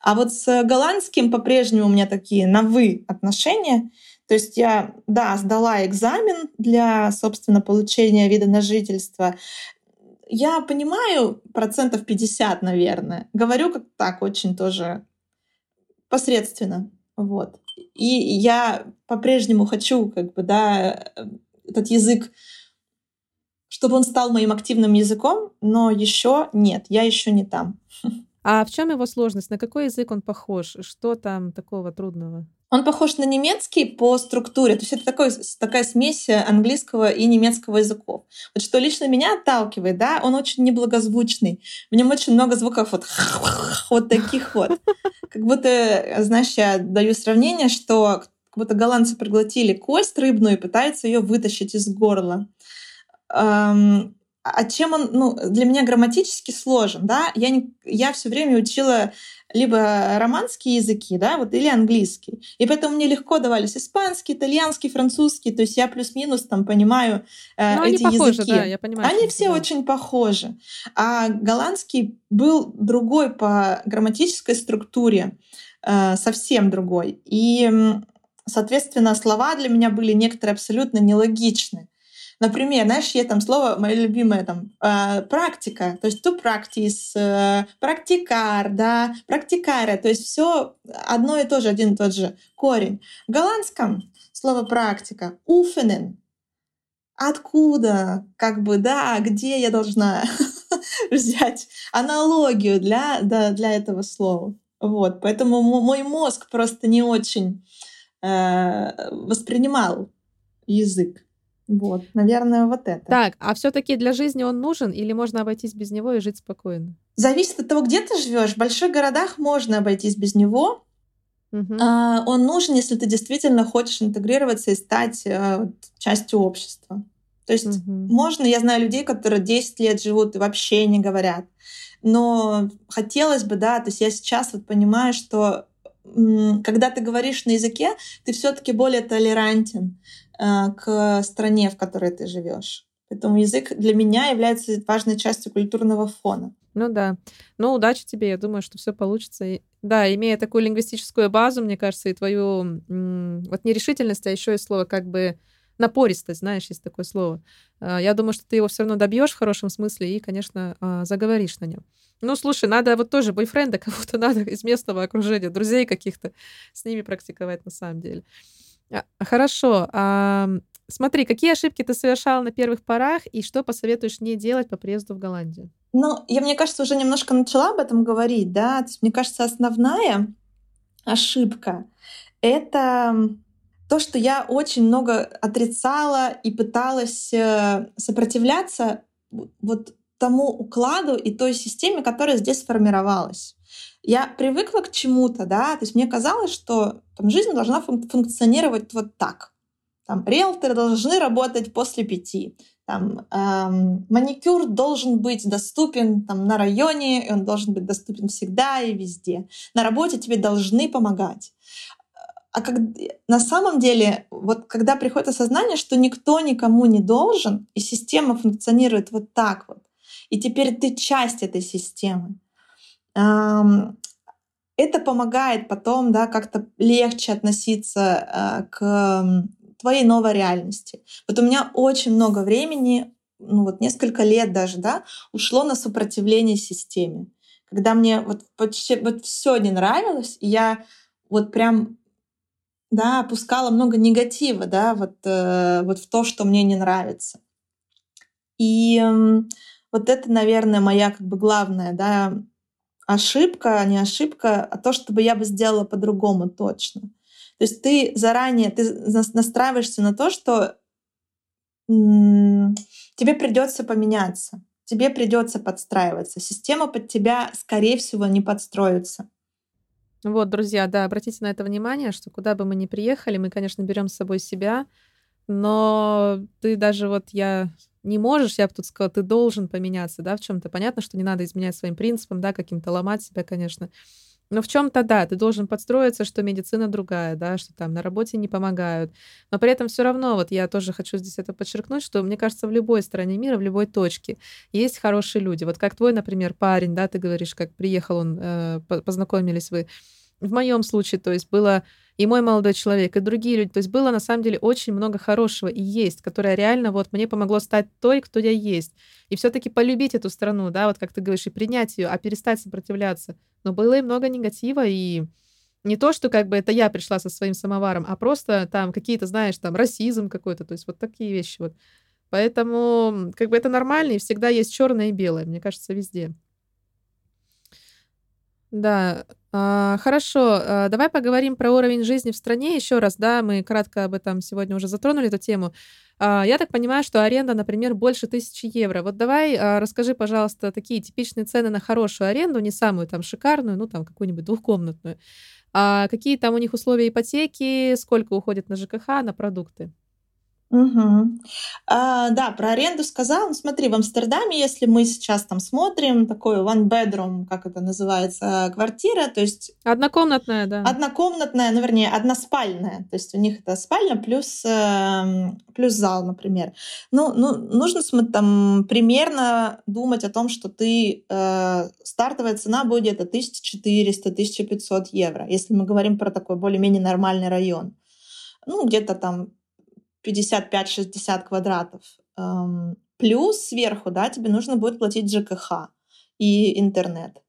А вот с голландским по-прежнему у меня такие на «вы» отношения. То есть я, да, сдала экзамен для, собственно, получения вида на жительство. Я понимаю процентов 50, наверное. Говорю как так, очень тоже посредственно. Вот. И я по-прежнему хочу, как бы, да, этот язык, чтобы он стал моим активным языком, но еще нет, я еще не там. А в чем его сложность? На какой язык он похож? Что там такого трудного? Он похож на немецкий по структуре. То есть это такой, такая смесь английского и немецкого языков. Вот что лично меня отталкивает, да, он очень неблагозвучный. В нем очень много звуков вот, вот таких вот. Как будто, знаешь, я даю сравнение, что как будто голландцы проглотили кость рыбную и пытаются ее вытащить из горла. А чем он, ну, для меня грамматически сложен, да? Я, не, я все время учила либо романские языки, да, вот, или английский. И поэтому мне легко давались испанский, итальянский, французский, то есть я плюс-минус там понимаю э, ну, эти они похожи, языки. Да, я понимаю, они все да. очень похожи. А голландский был другой по грамматической структуре, э, совсем другой. И, соответственно, слова для меня были некоторые абсолютно нелогичны. Например, знаешь, есть там слово, мое любимое, там, э, практика, то есть to practice, э, практикар, да, практикаре, то есть все одно и то же, один и тот же корень. В голландском слово практика, уфенен, откуда, как бы, да, где я должна взять аналогию для, да, для этого слова. Вот, поэтому мой мозг просто не очень э, воспринимал язык. Вот, наверное, вот это. Так, а все-таки для жизни он нужен или можно обойтись без него и жить спокойно? Зависит от того, где ты живешь. В больших городах можно обойтись без него. Угу. А, он нужен, если ты действительно хочешь интегрироваться и стать а, частью общества. То есть угу. можно, я знаю людей, которые 10 лет живут и вообще не говорят. Но хотелось бы, да, то есть я сейчас вот понимаю, что когда ты говоришь на языке, ты все-таки более толерантен. Э, к стране, в которой ты живешь. Поэтому язык для меня является важной частью культурного фона. Ну да. Ну, удачи тебе, я думаю, что все получится. И, да, имея такую лингвистическую базу, мне кажется, и твою вот нерешительность, а еще и слово как бы напористость, знаешь, есть такое слово. Э, я думаю, что ты его все равно добьешь в хорошем смысле и, конечно, а, заговоришь на нем. Ну, слушай, надо вот тоже бойфренда кого-то надо из местного окружения, друзей каких-то с ними практиковать на самом деле. А, хорошо. А, смотри, какие ошибки ты совершал на первых порах и что посоветуешь не делать по приезду в Голландию? Ну, я, мне кажется, уже немножко начала об этом говорить, да. То есть, мне кажется, основная ошибка — это то, что я очень много отрицала и пыталась э, сопротивляться вот тому укладу и той системе, которая здесь сформировалась я привыкла к чему-то, да, то есть мне казалось, что там, жизнь должна фун- функционировать вот так. Там, риэлторы должны работать после пяти. Там, эм, маникюр должен быть доступен там, на районе, и он должен быть доступен всегда и везде. На работе тебе должны помогать. А как, на самом деле, вот когда приходит осознание, что никто никому не должен, и система функционирует вот так вот, и теперь ты часть этой системы, это помогает потом да, как-то легче относиться а, к твоей новой реальности. Вот у меня очень много времени, ну вот несколько лет даже, да, ушло на сопротивление системе. Когда мне вот почти вот все не нравилось, и я вот прям да, опускала много негатива, да, вот, э, вот в то, что мне не нравится. И э, вот это, наверное, моя как бы главная, да, ошибка, не ошибка, а то, чтобы я бы сделала по-другому точно. То есть ты заранее ты настраиваешься на то, что тебе придется поменяться, тебе придется подстраиваться. Система под тебя, скорее всего, не подстроится. Вот, друзья, да, обратите на это внимание, что куда бы мы ни приехали, мы, конечно, берем с собой себя, но ты даже вот я не можешь, я бы тут сказала, ты должен поменяться, да, в чем-то. Понятно, что не надо изменять своим принципам, да, каким-то ломать себя, конечно. Но в чем-то, да, ты должен подстроиться, что медицина другая, да, что там на работе не помогают. Но при этом все равно, вот я тоже хочу здесь это подчеркнуть, что мне кажется, в любой стране мира, в любой точке есть хорошие люди. Вот как твой, например, парень, да, ты говоришь, как приехал он, э, познакомились вы. В моем случае, то есть было и мой молодой человек, и другие люди. То есть было на самом деле очень много хорошего и есть, которое реально вот мне помогло стать той, кто я есть. И все-таки полюбить эту страну, да, вот как ты говоришь, и принять ее, а перестать сопротивляться. Но было и много негатива, и не то, что как бы это я пришла со своим самоваром, а просто там какие-то, знаешь, там расизм какой-то, то есть вот такие вещи вот. Поэтому как бы это нормально, и всегда есть черное и белое, мне кажется, везде. Да, а, хорошо. А, давай поговорим про уровень жизни в стране еще раз, да, мы кратко об этом сегодня уже затронули эту тему. А, я так понимаю, что аренда, например, больше тысячи евро. Вот давай расскажи, пожалуйста, такие типичные цены на хорошую аренду, не самую там шикарную, ну там какую-нибудь двухкомнатную. А какие там у них условия ипотеки, сколько уходит на ЖКХ, на продукты? Угу. А, да, про аренду сказал. Ну, смотри, в Амстердаме, если мы сейчас там смотрим, такой one bedroom, как это называется, квартира, то есть... Однокомнатная, да. Однокомнатная, ну, вернее, односпальная. То есть у них это спальня плюс, э, плюс зал, например. Ну, ну, нужно там примерно думать о том, что ты... Э, стартовая цена будет это 1400-1500 евро, если мы говорим про такой более-менее нормальный район. Ну, где-то там 55-60 квадратов. Эм, плюс сверху, да, тебе нужно будет платить ЖКХ и интернет.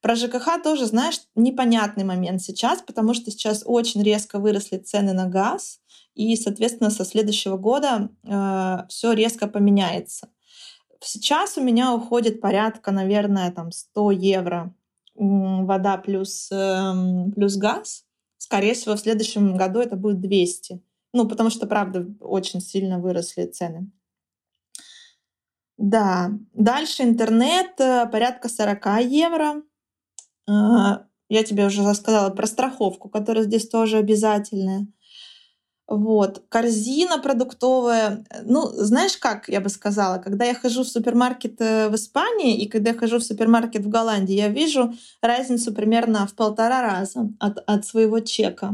Про ЖКХ тоже, знаешь, непонятный момент сейчас, потому что сейчас очень резко выросли цены на газ, и, соответственно, со следующего года э, все резко поменяется. Сейчас у меня уходит порядка, наверное, там 100 евро вода плюс, э, плюс газ. Скорее всего, в следующем году это будет 200. Ну, потому что, правда, очень сильно выросли цены. Да, дальше интернет, э, порядка 40 евро. А, я тебе уже рассказала про страховку, которая здесь тоже обязательная. Вот. Корзина продуктовая. Ну, знаешь как, я бы сказала, когда я хожу в супермаркет э, в Испании и когда я хожу в супермаркет в Голландии, я вижу разницу примерно в полтора раза от, от своего чека.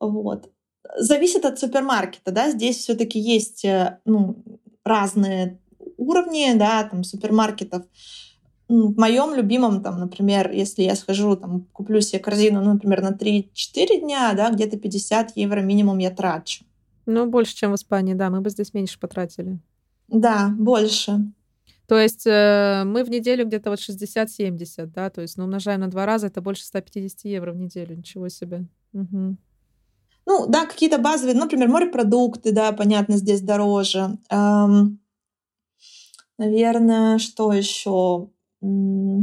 Вот зависит от супермаркета, да, здесь все-таки есть э, ну, разные уровни, да, там супермаркетов. В моем любимом, там, например, если я схожу, там, куплю себе корзину, ну, например, на 3-4 дня, да, где-то 50 евро минимум я трачу. Ну, больше, чем в Испании, да, мы бы здесь меньше потратили. Да, больше. То есть э, мы в неделю где-то вот 60-70, да, то есть, ну, умножаем на два раза, это больше 150 евро в неделю, ничего себе. Угу. Ну, да, какие-то базовые, например, морепродукты, да, понятно, здесь дороже. Эм, наверное, что еще?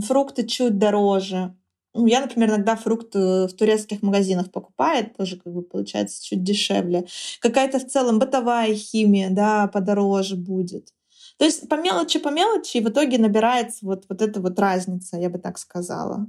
Фрукты чуть дороже. Ну, я, например, иногда фрукты в турецких магазинах покупаю, тоже как бы получается чуть дешевле. Какая-то в целом бытовая химия, да, подороже будет. То есть по мелочи, по мелочи, и в итоге набирается вот, вот эта вот разница, я бы так сказала.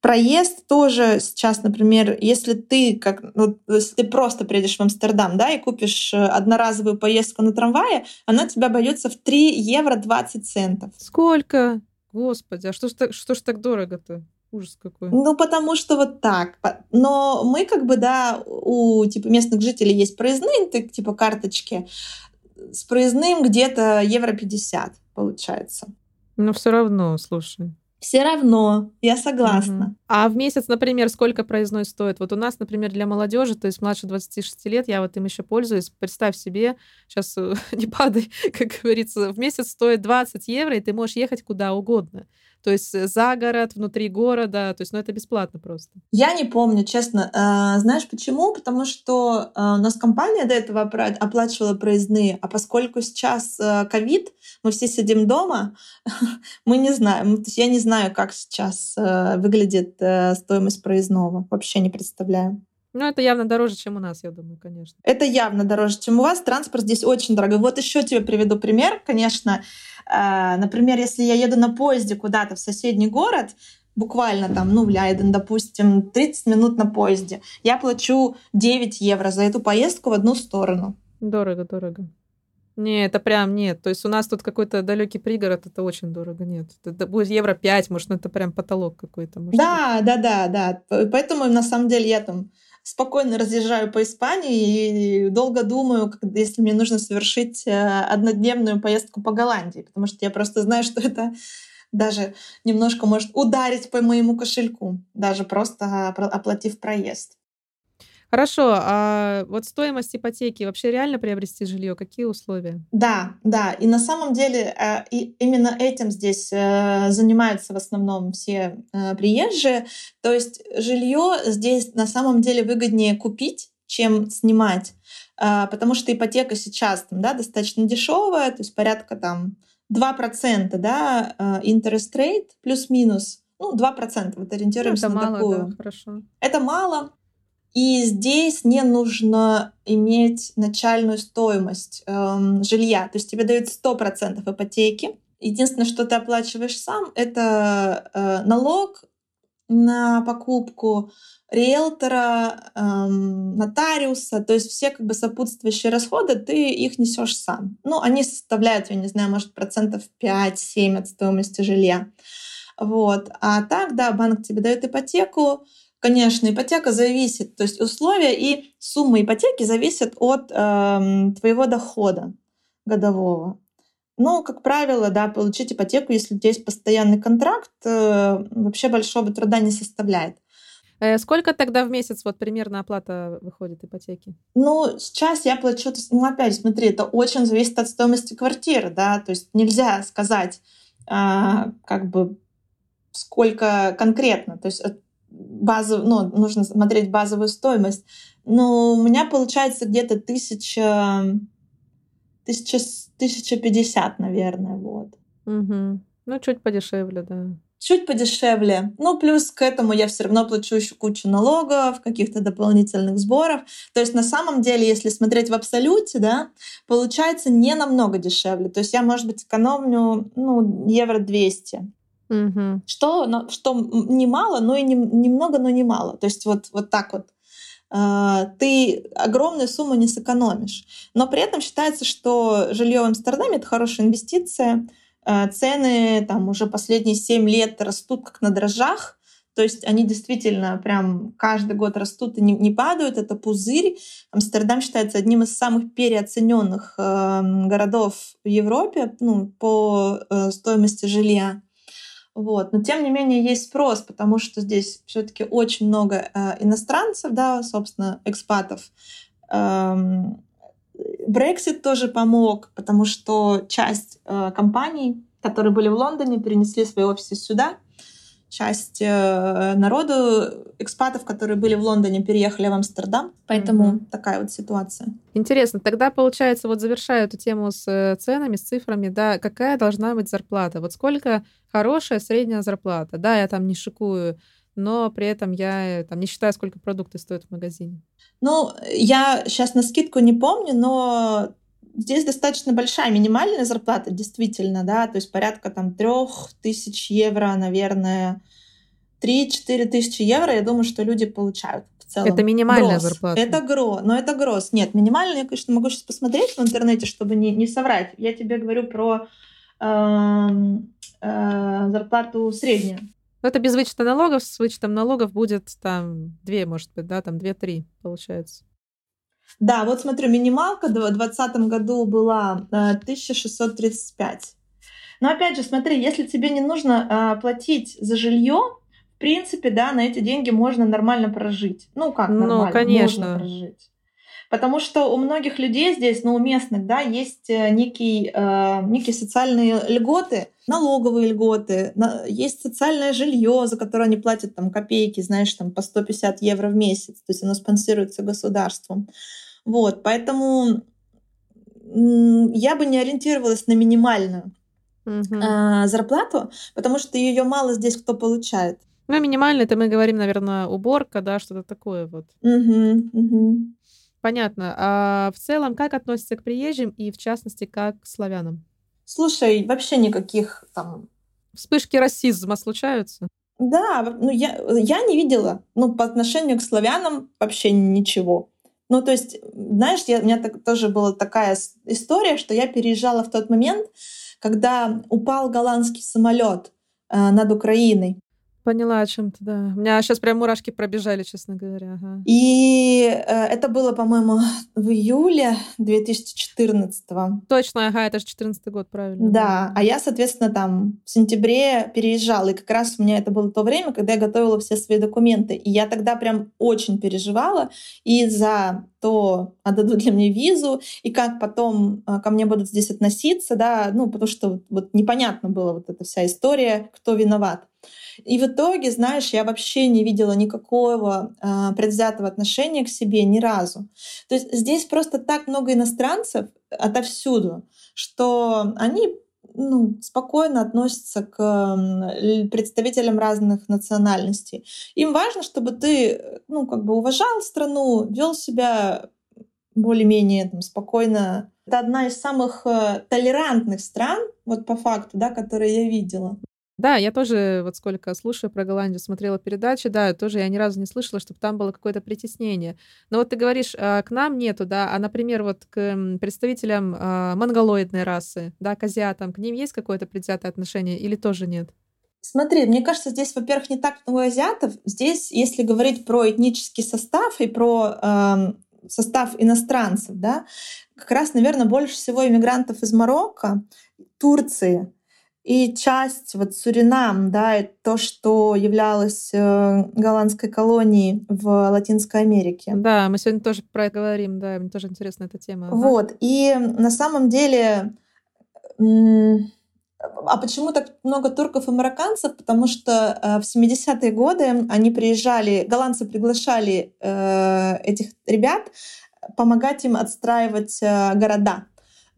Проезд тоже сейчас, например, если ты как, ну, если ты просто приедешь в Амстердам, да, и купишь э, одноразовую поездку на трамвае, она тебя обойдется в 3 евро 20 центов. Сколько? Господи, а что ж, так, что ж так дорого-то? Ужас какой. Ну, потому что вот так. Но мы как бы, да, у типа местных жителей есть проездные, типа карточки. С проездным где-то евро 50 получается. Ну, все равно, слушай. Все равно, я согласна. Угу. А в месяц, например, сколько проездной стоит? Вот у нас, например, для молодежи, то есть младше 26 лет, я вот им еще пользуюсь. Представь себе, сейчас э, не падай, как говорится, в месяц стоит 20 евро, и ты можешь ехать куда угодно. То есть э, за город, внутри города, то есть, ну это бесплатно просто. Я не помню, честно. А, знаешь почему? Потому что а, у нас компания до этого оплачивала проездные, а поскольку сейчас э, ковид, мы все сидим дома, мы не знаем. То есть я не знаю, как сейчас э, выглядит стоимость проездного. Вообще не представляю. Ну, это явно дороже, чем у нас, я думаю, конечно. Это явно дороже, чем у вас. Транспорт здесь очень дорогой. Вот еще тебе приведу пример. Конечно, Например, если я еду на поезде куда-то в соседний город, буквально там, ну, в Лайден, допустим, 30 минут на поезде, я плачу 9 евро за эту поездку в одну сторону. Дорого, дорого. Не, это прям нет. То есть у нас тут какой-то далекий пригород, это очень дорого. Нет, это будет евро 5, может, ну это прям потолок какой-то. Может да, быть. да, да, да. Поэтому на самом деле я там спокойно разъезжаю по Испании и долго думаю, если мне нужно совершить э, однодневную поездку по Голландии, потому что я просто знаю, что это даже немножко может ударить по моему кошельку, даже просто оплатив проезд. Хорошо, а вот стоимость ипотеки вообще реально приобрести жилье? Какие условия? Да, да. И на самом деле э, и именно этим здесь э, занимаются в основном все э, приезжие. То есть жилье здесь на самом деле выгоднее купить, чем снимать, потому что ипотека сейчас там, да, достаточно дешевая, то есть порядка там 2% да, interest rate плюс-минус. Ну, 2%, вот ориентируемся ну, это на мало, такую. Да, хорошо. Это мало, и здесь не нужно иметь начальную стоимость эм, жилья. То есть тебе дают 100% ипотеки. Единственное, что ты оплачиваешь сам, это э, налог на покупку риэлтора, эм, нотариуса, то есть все как бы сопутствующие расходы, ты их несешь сам. Ну, они составляют, я не знаю, может, процентов 5-7 от стоимости жилья. Вот. А так, да, банк тебе дает ипотеку, Конечно, ипотека зависит, то есть условия и сумма ипотеки зависят от э, твоего дохода годового. Ну, как правило, да, получить ипотеку, если у тебя есть постоянный контракт, э, вообще большого труда не составляет. Э, сколько тогда в месяц вот примерно оплата выходит ипотеки? Ну, сейчас я плачу, ну, опять, смотри, это очень зависит от стоимости квартиры, да, то есть нельзя сказать, а, как бы, сколько конкретно, то есть базу, ну, нужно смотреть базовую стоимость. Но у меня получается где-то тысяча, тысяча, тысяча пятьдесят, наверное, вот. Угу. Ну, чуть подешевле, да. Чуть подешевле. Ну, плюс к этому я все равно плачу еще кучу налогов, каких-то дополнительных сборов. То есть на самом деле, если смотреть в абсолюте, да, получается не намного дешевле. То есть я, может быть, экономлю ну, евро 200. Угу. Что, что немало, но и не, немного, но немало. То есть вот, вот так вот а, ты огромную сумму не сэкономишь. Но при этом считается, что жилье в Амстердаме это хорошая инвестиция. А, цены там уже последние 7 лет растут как на дрожжах. То есть они действительно прям каждый год растут и не, не падают. Это пузырь. Амстердам считается одним из самых переоцененных э, городов в Европе ну, по э, стоимости жилья. Вот. Но тем не менее есть спрос, потому что здесь все-таки очень много э, иностранцев, да, собственно, экспатов. Эм, тоже помог, потому что часть э, компаний, которые были в Лондоне, перенесли свои офисы сюда часть э, народу, экспатов, которые были в Лондоне, переехали в Амстердам. Поэтому mm-hmm. такая вот ситуация. Интересно. Тогда, получается, вот завершая эту тему с э, ценами, с цифрами, да, какая должна быть зарплата? Вот сколько хорошая средняя зарплата? Да, я там не шикую, но при этом я там не считаю, сколько продукты стоят в магазине. Ну, я сейчас на скидку не помню, но здесь достаточно большая минимальная зарплата, действительно, да, то есть порядка там трех тысяч евро, наверное, 3-4 тысячи евро, я думаю, что люди получают в целом. Это минимальная гроз. зарплата. Это гро, но это гроз. Нет, минимальная, я, конечно, могу сейчас посмотреть в интернете, чтобы не, не соврать. Я тебе говорю про э, э, зарплату среднюю. это без вычета налогов, с вычетом налогов будет там две, может быть, да, там две-три получается. Да, вот смотрю, минималка в 2020 году была 1635. Э, Но опять же, смотри, если тебе не нужно а, платить за жилье, в принципе, да, на эти деньги можно нормально прожить. Ну как ну, нормально? Ну, конечно. Можно прожить. Потому что у многих людей здесь, ну, у местных, да, есть э, некий, э, некие социальные льготы, налоговые льготы, на, есть социальное жилье, за которое они платят там копейки, знаешь, там по 150 евро в месяц, то есть оно спонсируется государством. Вот, поэтому я бы не ориентировалась на минимальную э, зарплату, потому что ее мало здесь кто получает. Ну, минимально это мы говорим, наверное, уборка, да, что-то такое вот. Угу, угу. Понятно. А в целом, как относится к приезжим и, в частности, как к славянам? Слушай, вообще никаких там... Вспышки расизма случаются? Да, ну я, я не видела, ну, по отношению к славянам вообще ничего. Ну, то есть, знаешь, я, у меня так, тоже была такая история, что я переезжала в тот момент, когда упал голландский самолет э, над Украиной. Поняла о чем ты, да. У меня сейчас прям мурашки пробежали, честно говоря. Ага. И э, это было, по-моему, в июле 2014 -го. Точно, ага, это же 14 год, правильно. Да, а я, соответственно, там в сентябре переезжала, и как раз у меня это было то время, когда я готовила все свои документы. И я тогда прям очень переживала и за то, отдадут ли мне визу, и как потом э, ко мне будут здесь относиться, да, ну, потому что вот непонятно было вот эта вся история, кто виноват. И в итоге, знаешь, я вообще не видела никакого э, предвзятого отношения к себе ни разу. То есть здесь просто так много иностранцев отовсюду, что они ну, спокойно относятся к представителям разных национальностей. Им важно, чтобы ты, ну, как бы уважал страну, вел себя более-менее там, спокойно. Это одна из самых э, толерантных стран, вот по факту, да, которые я видела. Да, я тоже вот сколько слушаю про Голландию, смотрела передачи, да, тоже я ни разу не слышала, чтобы там было какое-то притеснение. Но вот ты говоришь, а, к нам нету, да, а, например, вот к представителям а, монголоидной расы, да, к азиатам, к ним есть какое-то предвзятое отношение или тоже нет? Смотри, мне кажется, здесь, во-первых, не так много азиатов. Здесь, если говорить про этнический состав и про э, состав иностранцев, да, как раз, наверное, больше всего иммигрантов из Марокко, Турции, и часть вот Суринам, да, то, что являлось э, голландской колонией в Латинской Америке. Да, мы сегодня тоже про это говорим, да, мне тоже интересна эта тема. Вот, и на самом деле, а почему так много турков и марокканцев? Потому что э, в 70-е годы они приезжали, голландцы приглашали э, этих ребят помогать им отстраивать города.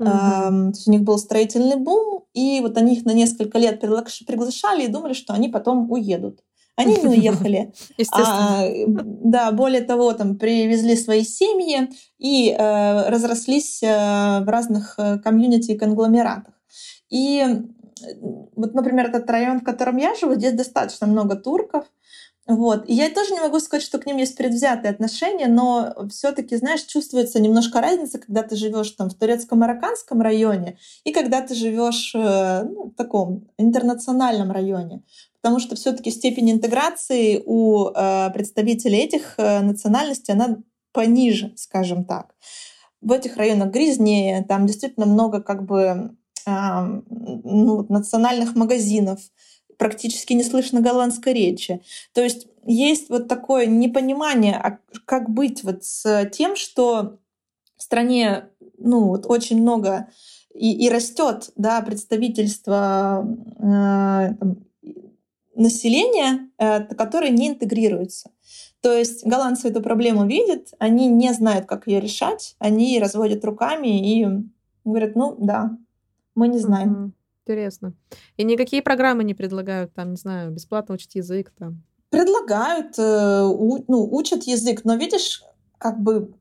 Угу. то есть у них был строительный бум, и вот они их на несколько лет приглашали и думали, что они потом уедут. Они не уехали. А, да, более того, там привезли свои семьи и э, разрослись э, в разных э, комьюнити и конгломератах. И вот, например, этот район, в котором я живу, здесь достаточно много турков. Вот. И я тоже не могу сказать, что к ним есть предвзятые отношения, но все-таки, знаешь, чувствуется немножко разница, когда ты живешь там в турецко-марокканском районе и когда ты живешь э, ну, в таком интернациональном районе. Потому что все-таки степень интеграции у э, представителей этих э, национальностей, она пониже, скажем так. В этих районах грязнее, там действительно много как бы э, ну, национальных магазинов, практически не слышно голландской речи. То есть есть вот такое непонимание, а как быть вот с тем, что в стране ну, вот очень много и, и растет да, представительство э, населения, э, которое не интегрируется. То есть голландцы эту проблему видят, они не знают, как ее решать, они разводят руками и говорят, ну да, мы не знаем. Интересно. И никакие программы не предлагают, там, не знаю, бесплатно учить язык там? Предлагают, э, ну, учат язык, но видишь, как бы,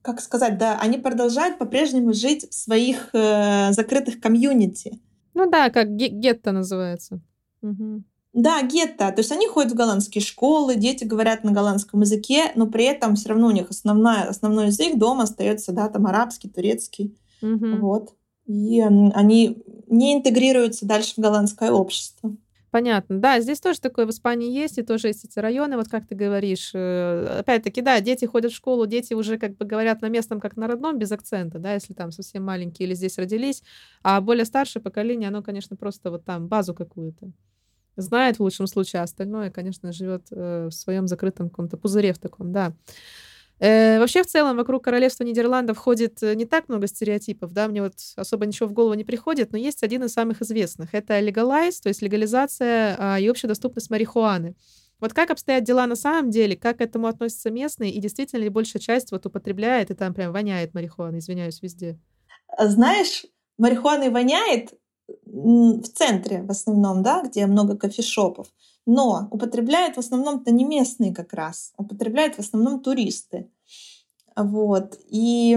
как сказать, да, они продолжают по-прежнему жить в своих э, закрытых комьюнити. Ну да, как гетто называется. Угу. Да, гетто. То есть они ходят в голландские школы, дети говорят на голландском языке, но при этом все равно у них основной, основной язык дома остается, да, там арабский, турецкий. Угу. Вот и они не интегрируются дальше в голландское общество. Понятно. Да, здесь тоже такое в Испании есть, и тоже есть эти районы, вот как ты говоришь. Э, опять-таки, да, дети ходят в школу, дети уже как бы говорят на местном, как на родном, без акцента, да, если там совсем маленькие или здесь родились. А более старшее поколение, оно, конечно, просто вот там базу какую-то знает в лучшем случае, а остальное, конечно, живет э, в своем закрытом каком-то пузыре в таком, да. Э, вообще, в целом, вокруг королевства Нидерландов ходит э, не так много стереотипов, да, мне вот особо ничего в голову не приходит, но есть один из самых известных. Это легалайз, то есть легализация а, и общая доступность марихуаны. Вот как обстоят дела на самом деле, как к этому относятся местные, и действительно ли большая часть вот употребляет, и там прям воняет марихуана, извиняюсь, везде? А знаешь, марихуаной воняет в центре в основном, да, где много кофешопов. Но употребляют в основном-то не местные как раз, употребляют в основном туристы. Вот. И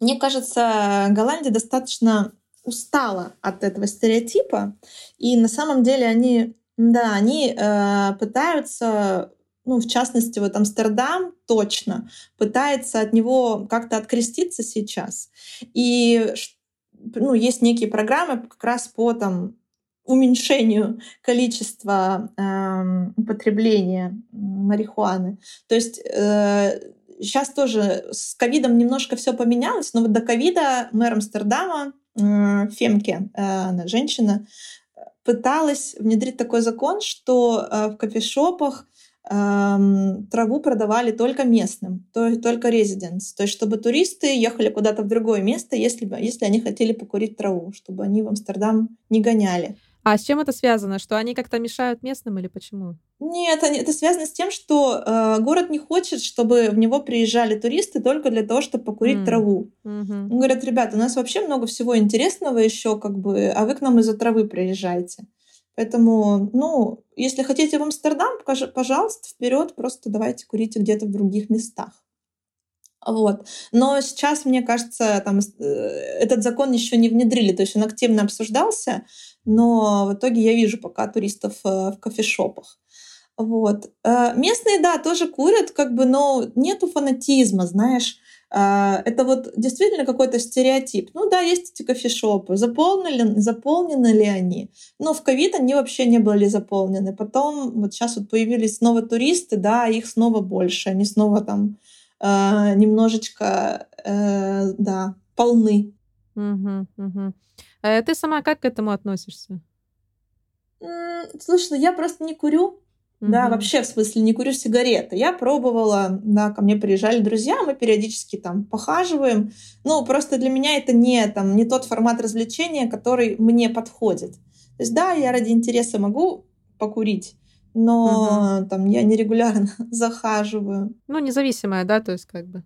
мне кажется, Голландия достаточно устала от этого стереотипа, и на самом деле они Да, они э, пытаются, ну, в частности, вот Амстердам точно пытается от него как-то откреститься сейчас. И ну, есть некие программы как раз по там, уменьшению количества э, употребления марихуаны. То есть э, сейчас тоже с ковидом немножко все поменялось, но вот до ковида мэр Амстердама э, Фемке, э, она женщина, пыталась внедрить такой закон, что э, в кофешопах эм, траву продавали только местным, то, только резиденс. То есть, чтобы туристы ехали куда-то в другое место, если, если они хотели покурить траву, чтобы они в Амстердам не гоняли. А с чем это связано? Что они как-то мешают местным или почему? Нет, это связано с тем, что э, город не хочет, чтобы в него приезжали туристы только для того, чтобы покурить mm. траву. Mm-hmm. Он говорит, ребята, у нас вообще много всего интересного еще, как бы, а вы к нам из-за травы приезжаете. Поэтому, ну, если хотите в Амстердам, пожалуйста, вперед, просто давайте курите где-то в других местах. Вот. Но сейчас, мне кажется, там, э, этот закон еще не внедрили, то есть он активно обсуждался, но в итоге я вижу пока туристов э, в кофешопах. Вот. Э, местные, да, тоже курят, как бы, но нету фанатизма, знаешь. Это вот действительно какой-то стереотип. Ну да, есть эти кофешопы. Заполнены, заполнены ли они? Ну, в ковид они вообще не были заполнены. Потом вот сейчас вот появились снова туристы, да, их снова больше. Они снова там немножечко, да, полны. Угу, угу. А ты сама как к этому относишься? Слушай, я просто не курю. Mm-hmm. Да, вообще, в смысле, не курю сигареты. Я пробовала, да, ко мне приезжали друзья, мы периодически там похаживаем. Ну, просто для меня это не, там, не тот формат развлечения, который мне подходит. То есть, да, я ради интереса могу покурить, но uh-huh. там я нерегулярно захаживаю. Ну, независимая, да, то есть как бы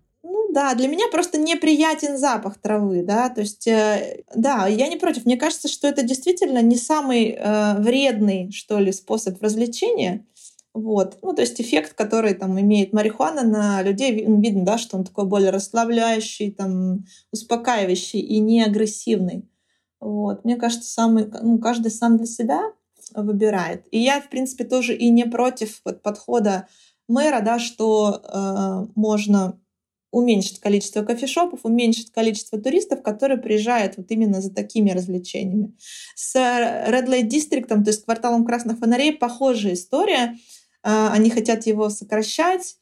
да, для меня просто неприятен запах травы, да, то есть, э, да, я не против. Мне кажется, что это действительно не самый э, вредный, что ли, способ развлечения. Вот. Ну, то есть эффект, который там имеет марихуана на людей, ну, видно, да, что он такой более расслабляющий, там, успокаивающий и не агрессивный. Вот. Мне кажется, самый, ну, каждый сам для себя выбирает. И я, в принципе, тоже и не против вот, подхода мэра, да, что э, можно уменьшить количество кофешопов, уменьшить количество туристов, которые приезжают вот именно за такими развлечениями. С Red Light District, то есть кварталом красных фонарей, похожая история. А, они хотят его сокращать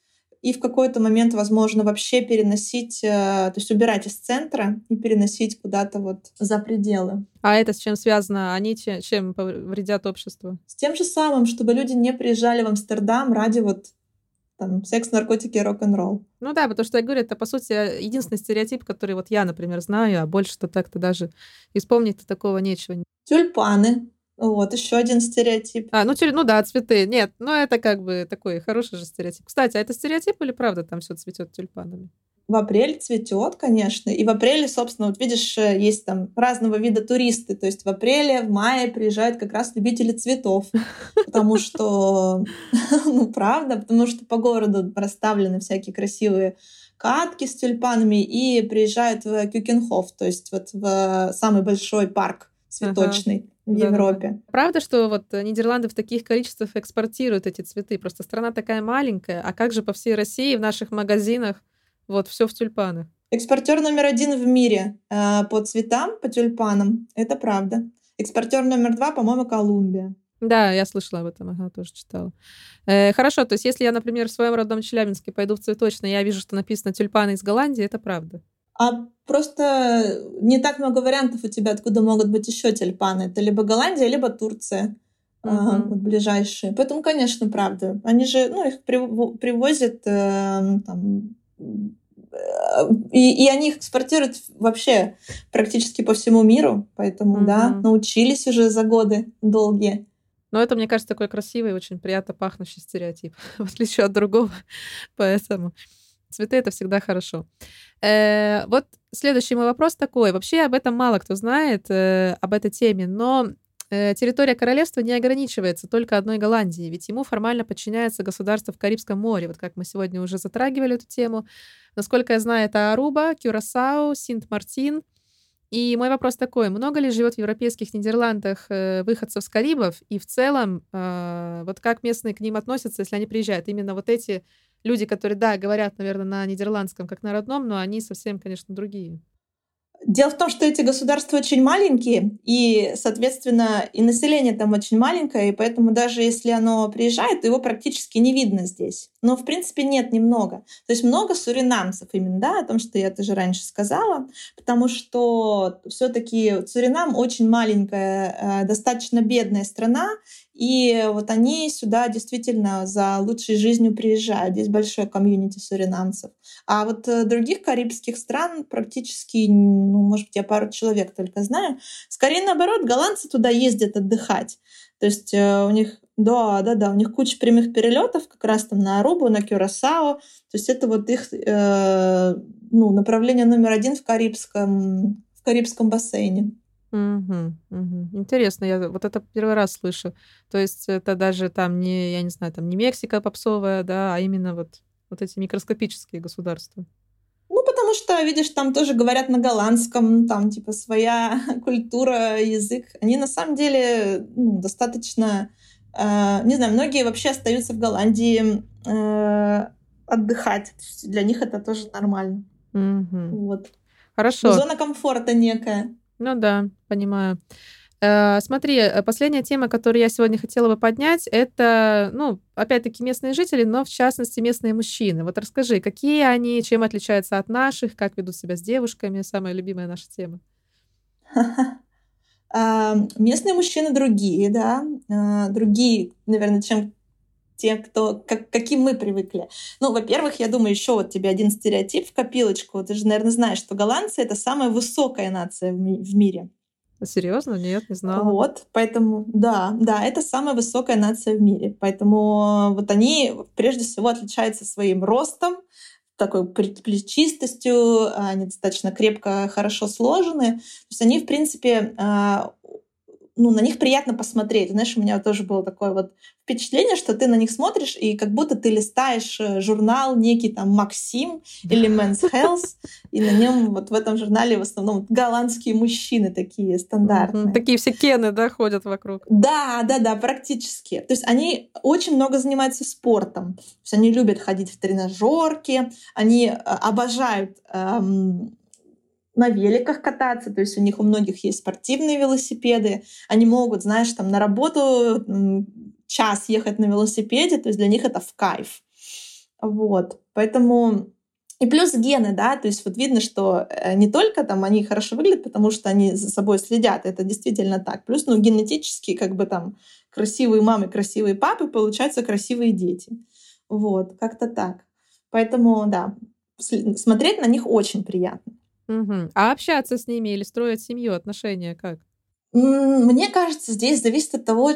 и в какой-то момент, возможно, вообще переносить, э, то есть убирать из центра и переносить куда-то вот за пределы. А это с чем связано? Они чем вредят обществу? С тем же самым, чтобы люди не приезжали в Амстердам ради вот там, секс, наркотики, рок-н-ролл. Ну да, потому что я говорю, это, по сути, единственный стереотип, который вот я, например, знаю, а больше-то так-то даже исполнить-то такого нечего. Тюльпаны. Вот, еще один стереотип. А, ну, ну да, цветы. Нет, ну это как бы такой хороший же стереотип. Кстати, а это стереотип или правда там все цветет тюльпанами? в апреле цветет, конечно. И в апреле, собственно, вот видишь, э, есть там разного вида туристы. То есть в апреле, в мае приезжают как раз любители цветов. Потому что, ну, правда, потому что по городу расставлены всякие красивые катки с тюльпанами и приезжают в Кюкенхоф, то есть вот в самый большой парк цветочный. Ага в да, Европе. Да. Правда, что вот Нидерланды в таких количествах экспортируют эти цветы? Просто страна такая маленькая, а как же по всей России в наших магазинах вот, все в тюльпаны. Экспортер номер один в мире э, по цветам, по тюльпанам. Это правда. Экспортер номер два, по-моему, Колумбия. Да, я слышала об этом, ага, тоже читала. Э, хорошо, то есть если я, например, в своем родном Челябинске пойду в цветочный, я вижу, что написано тюльпаны из Голландии, это правда. А просто не так много вариантов у тебя, откуда могут быть еще тюльпаны. Это либо Голландия, либо Турция. Uh-huh. вот ближайшие. Поэтому, конечно, правда. Они же, ну, их привозят э, там, и, и они их экспортируют вообще практически по всему миру, поэтому, mm-hmm. да, научились уже за годы долгие. Но это, мне кажется, такой красивый, очень приятно пахнущий стереотип, в отличие от другого. Поэтому цветы — это всегда хорошо. Э, вот следующий мой вопрос такой. Вообще об этом мало кто знает, э, об этой теме, но Э, территория королевства не ограничивается только одной Голландией, ведь ему формально подчиняется государство в Карибском море, вот как мы сегодня уже затрагивали эту тему. Насколько я знаю, это Аруба, Кюрасау, Синт-Мартин, И мой вопрос такой, много ли живет в европейских Нидерландах э, выходцев с Карибов, и в целом, э, вот как местные к ним относятся, если они приезжают? Именно вот эти люди, которые, да, говорят, наверное, на нидерландском как на родном, но они совсем, конечно, другие. Дело в том, что эти государства очень маленькие, и, соответственно, и население там очень маленькое, и поэтому даже если оно приезжает, его практически не видно здесь. Но, в принципе, нет немного. То есть много суринамцев именно, да, о том, что я тоже раньше сказала, потому что все таки Суринам очень маленькая, э, достаточно бедная страна, и вот они сюда действительно за лучшей жизнью приезжают. Здесь большое комьюнити суринамцев. А вот э, других карибских стран практически, ну, может быть, я пару человек только знаю. Скорее наоборот, голландцы туда ездят отдыхать. То есть э, у них, да, да, да, у них куча прямых перелетов как раз там на Арубу, на Кюрасао. То есть это вот их э, ну, направление номер один в Карибском, в Карибском бассейне. Угу, угу. Интересно, я вот это первый раз слышу. То есть это даже там не, я не знаю, там не Мексика попсовая, да, а именно вот, вот эти микроскопические государства. Потому что, видишь, там тоже говорят на голландском, там типа своя культура, язык. Они на самом деле ну, достаточно, э, не знаю, многие вообще остаются в Голландии э, отдыхать. Для них это тоже нормально. Угу. Вот. Хорошо. Зона комфорта некая. Ну да, понимаю. Э, смотри, э, последняя тема, которую я сегодня хотела бы поднять, это, ну, опять-таки местные жители, но в частности местные мужчины. Вот расскажи, какие они, чем отличаются от наших, как ведут себя с девушками, самая любимая наша тема. Местные мужчины другие, да, а, другие, наверное, чем те, кто, как, каким мы привыкли. Ну, во-первых, я думаю, еще вот тебе один стереотип в копилочку. Ты же, наверное, знаешь, что голландцы — это самая высокая нация в, ми- в мире. Серьезно? Нет, не знала. Вот, поэтому, да, да, это самая высокая нация в мире. Поэтому вот они прежде всего отличаются своим ростом, такой плечистостью, они достаточно крепко, хорошо сложены. То есть они, в принципе, а, ну, на них приятно посмотреть. Знаешь, у меня тоже было такое вот впечатление, что ты на них смотришь, и как будто ты листаешь э, журнал некий там Максим или Men's Health, и на нем вот в этом журнале в основном голландские мужчины такие стандартные. Такие все кены, да, ходят вокруг. Да, да, да, практически. То есть они очень много занимаются спортом. То есть они любят ходить в тренажерки, они э, обожают эм, на великах кататься, то есть у них у многих есть спортивные велосипеды, они могут, знаешь, там на работу час ехать на велосипеде, то есть для них это в кайф. Вот, поэтому и плюс гены, да, то есть вот видно, что э, не только там они хорошо выглядят, потому что они за собой следят, это действительно так. Плюс, ну, генетически как бы там красивые мамы, красивые папы, получаются красивые дети. Вот, как-то так. Поэтому, да, смотреть на них очень приятно. Угу. А общаться с ними или строить семью, отношения как? Мне кажется, здесь зависит от того,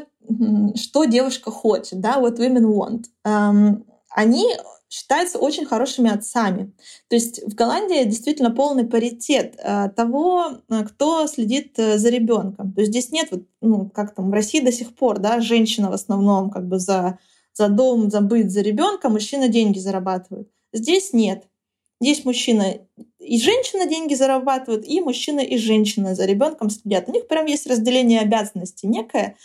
что девушка хочет, да, what women want. Um, они считаются очень хорошими отцами. То есть в Голландии действительно полный паритет uh, того, э, кто следит uh, за ребенком. То есть здесь нет, вот, ну, как там в России до сих пор, да, женщина в основном как бы за, за дом, за быт, за ребенка, мужчина деньги зарабатывает. Здесь нет. Здесь мужчина и женщина деньги зарабатывают, и мужчина и женщина за ребенком следят. У них прям есть разделение обязанностей некое.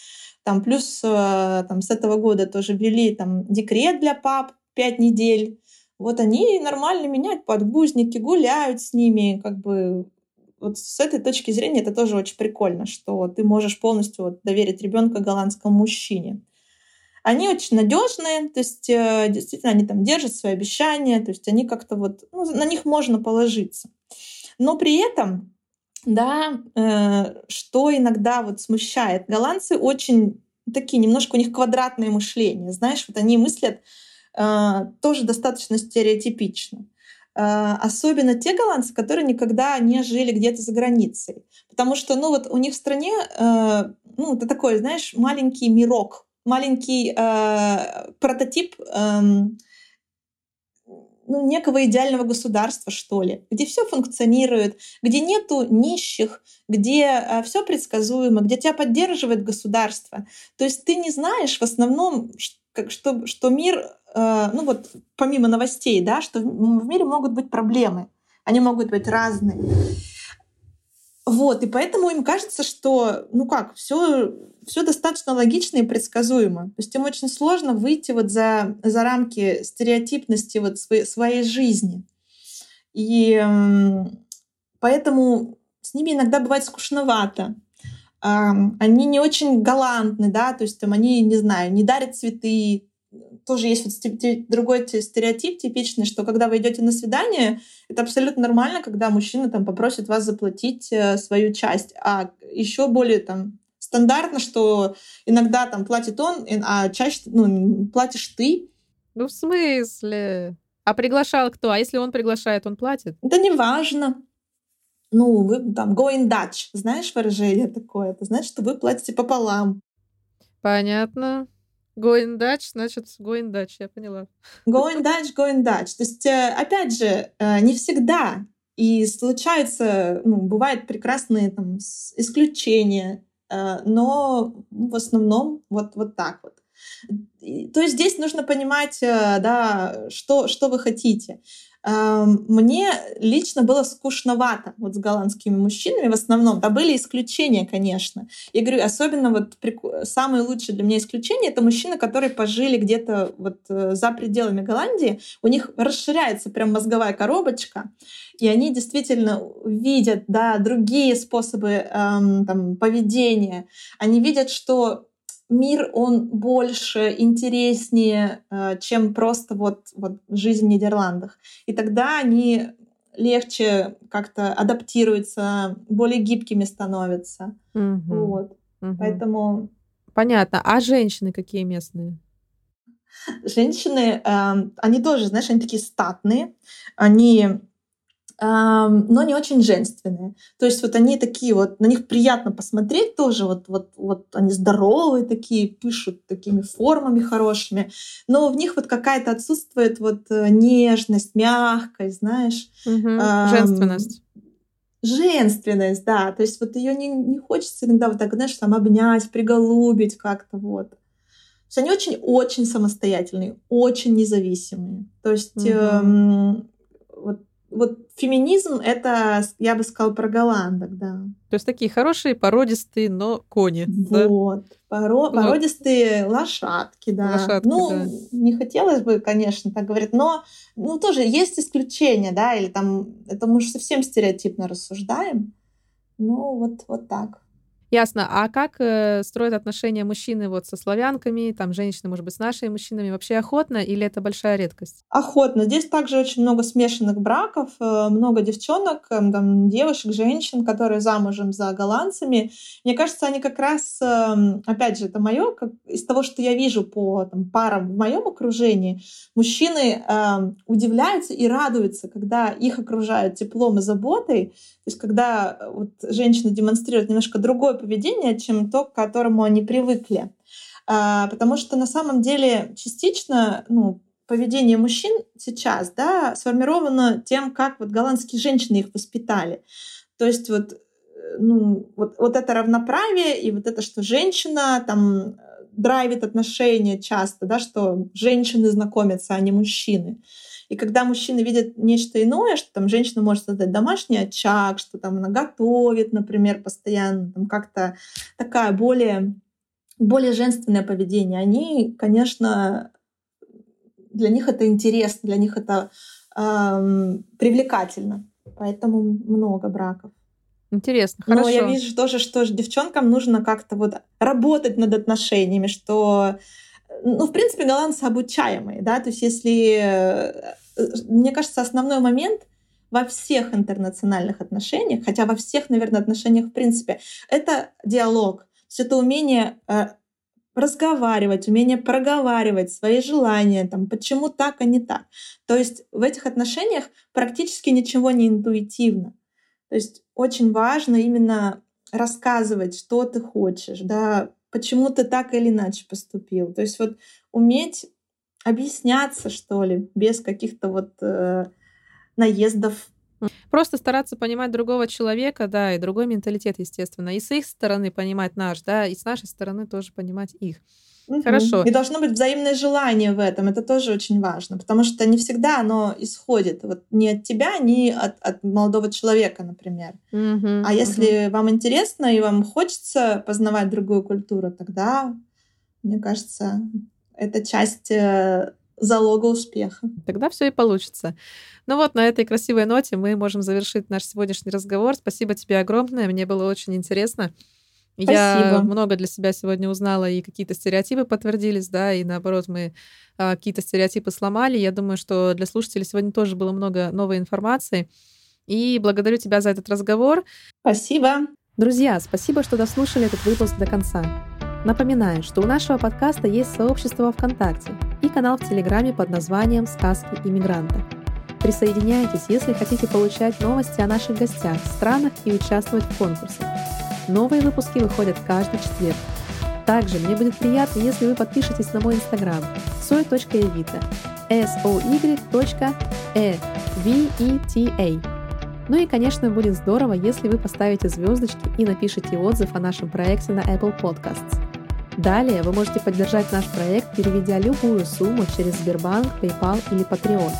Там плюс э, там, с этого года тоже ввели там, декрет для пап 5 недель. Вот они нормально меняют подгузники, гуляют с ними, как бы вот с этой точки зрения это тоже очень прикольно, что ты можешь полностью вот доверить ребенка голландскому мужчине. Они очень надежные, то есть э, действительно они там держат свои обещания, то есть они как-то вот, ну, на них можно положиться. Но при этом, да, э, что иногда вот смущает, голландцы очень такие, немножко у них квадратное мышление, знаешь, вот они мыслят э, тоже достаточно стереотипично. Особенно те голландцы, которые никогда не жили где-то за границей. Потому что, ну вот у них в стране, ну, это такой, знаешь, маленький мирок, маленький э, прототип э, ну, некого идеального государства, что ли, где все функционирует, где нету нищих, где э, все предсказуемо, где тебя поддерживает государство. То есть ты не знаешь в основном, что, что, мир, э, ну вот помимо новостей, да, что в мире могут быть проблемы, они могут быть разные. Вот, и поэтому им кажется, что, ну как, все, все достаточно логично и предсказуемо. То есть им очень сложно выйти вот за, за рамки стереотипности вот своей, своей жизни. И поэтому с ними иногда бывает скучновато. Они не очень галантны, да, то есть там они, не знаю, не дарят цветы, тоже есть вот другой стереотип типичный, что когда вы идете на свидание, это абсолютно нормально, когда мужчина там попросит вас заплатить э, свою часть. А еще более там стандартно, что иногда там платит он, а чаще ну, платишь ты. Ну, в смысле? А приглашал кто? А если он приглашает, он платит? Да не важно. Ну, вы там going Dutch, знаешь выражение такое? Это значит, что вы платите пополам. Понятно. Going Dutch, значит, going Dutch, я поняла. Going Dutch, going Dutch. То есть, э, опять же, э, не всегда. И случается, ну, бывают прекрасные там исключения, э, но в основном вот, вот так вот. То есть здесь нужно понимать, да, что, что вы хотите. Мне лично было скучновато вот с голландскими мужчинами в основном. Да были исключения, конечно. Я говорю, особенно вот самые лучшие для меня исключения — это мужчины, которые пожили где-то вот э, за пределами Голландии. У них расширяется прям мозговая коробочка, и они действительно видят да, другие способы эм, там, поведения. Они видят, что мир, он больше, интереснее, э, чем просто вот, вот жизнь в Нидерландах. И тогда они легче как-то адаптируются, более гибкими становятся. Угу. Вот. Угу. Поэтому... Понятно. А женщины какие местные? Женщины, э, они тоже, знаешь, они такие статные, они но не очень женственные. То есть вот они такие вот, на них приятно посмотреть тоже, вот, вот, вот они здоровые такие, пишут такими формами хорошими, но в них вот какая-то отсутствует вот э, нежность, мягкость, знаешь. Угу. Женственность. Женственность, да. То есть вот ее не, не хочется иногда вот так, знаешь, там обнять, приголубить как-то вот. То есть они очень-очень самостоятельные, очень независимые. То есть угу. эм, вот вот феминизм — это, я бы сказала, про голландок, да. То есть такие хорошие, породистые, но кони. Вот. Да? Поро... Ну, породистые лошадки, да. Лошадки, ну, да. не хотелось бы, конечно, так говорить, но ну, тоже есть исключения, да, или там, это мы уже совсем стереотипно рассуждаем. Ну, вот, вот так. Ясно. А как э, строят отношения мужчины вот со славянками, там женщины, может быть, с нашими мужчинами? Вообще охотно или это большая редкость? Охотно. Здесь также очень много смешанных браков, э, много девчонок, э, там, девушек, женщин, которые замужем за голландцами. Мне кажется, они как раз, э, опять же, это мое, из того, что я вижу по там, парам в моем окружении, мужчины э, удивляются и радуются, когда их окружают теплом и заботой. То есть когда э, вот, женщины демонстрируют немножко другой поведения, чем то, к которому они привыкли. А, потому что на самом деле частично ну, поведение мужчин сейчас да, сформировано тем, как вот голландские женщины их воспитали. То есть вот, э, ну, вот, вот это равноправие и вот это, что женщина там драйвит отношения часто, да, что женщины знакомятся, а не мужчины. И когда мужчины видят нечто иное, что там женщина может создать домашний очаг, что там она готовит, например, постоянно, там как-то такая более, более женственное поведение, они, конечно, для них это интересно, для них это эм, привлекательно. Поэтому много браков. Интересно, хорошо. Но я вижу тоже, что девчонкам нужно как-то вот работать над отношениями, что ну, в принципе, голландцы обучаемые, да, то есть если, э, мне кажется, основной момент во всех интернациональных отношениях, хотя во всех, наверное, отношениях в принципе, это диалог, то есть это умение э, разговаривать, умение проговаривать свои желания, там, почему так, а не так. То есть в этих отношениях практически ничего не интуитивно. То есть очень важно именно рассказывать, что ты хочешь, да, почему ты так или иначе поступил. То есть вот уметь объясняться, что ли, без каких-то вот э, наездов. Просто стараться понимать другого человека, да, и другой менталитет, естественно. И с их стороны понимать наш, да, и с нашей стороны тоже понимать их. Хорошо. И должно быть взаимное желание в этом. Это тоже очень важно, потому что не всегда оно исходит вот не от тебя, не от, от молодого человека, например. Угу, а если вам интересно и вам хочется познавать другую культуру, тогда, мне кажется, это часть э, залога успеха. Тогда все и получится. Ну вот, на этой красивой ноте мы можем завершить наш сегодняшний разговор. Спасибо тебе огромное, мне было очень интересно. Спасибо. Я много для себя сегодня узнала, и какие-то стереотипы подтвердились, да, и наоборот, мы а, какие-то стереотипы сломали. Я думаю, что для слушателей сегодня тоже было много новой информации. И благодарю тебя за этот разговор. Спасибо. Друзья, спасибо, что дослушали этот выпуск до конца. Напоминаю, что у нашего подкаста есть сообщество ВКонтакте и канал в Телеграме под названием «Сказки иммигранта». Присоединяйтесь, если хотите получать новости о наших гостях, странах и участвовать в конкурсах. Новые выпуски выходят каждый четверг. Также мне будет приятно, если вы подпишетесь на мой инстаграм soy.evita s o y e ну и, конечно, будет здорово, если вы поставите звездочки и напишите отзыв о нашем проекте на Apple Podcasts. Далее вы можете поддержать наш проект, переведя любую сумму через Сбербанк, PayPal или Patreon.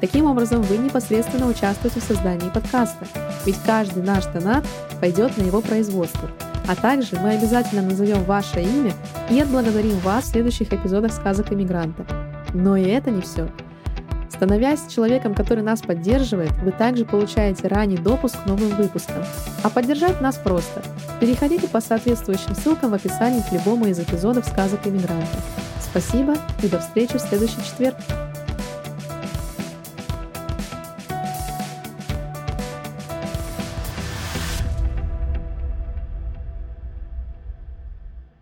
Таким образом, вы непосредственно участвуете в создании подкаста, ведь каждый наш донат пойдет на его производство. А также мы обязательно назовем ваше имя и отблагодарим вас в следующих эпизодах сказок иммигрантов. Но и это не все. Становясь человеком, который нас поддерживает, вы также получаете ранний допуск к новым выпускам. А поддержать нас просто. Переходите по соответствующим ссылкам в описании к любому из эпизодов сказок иммигранта. Спасибо и до встречи в следующий четверг.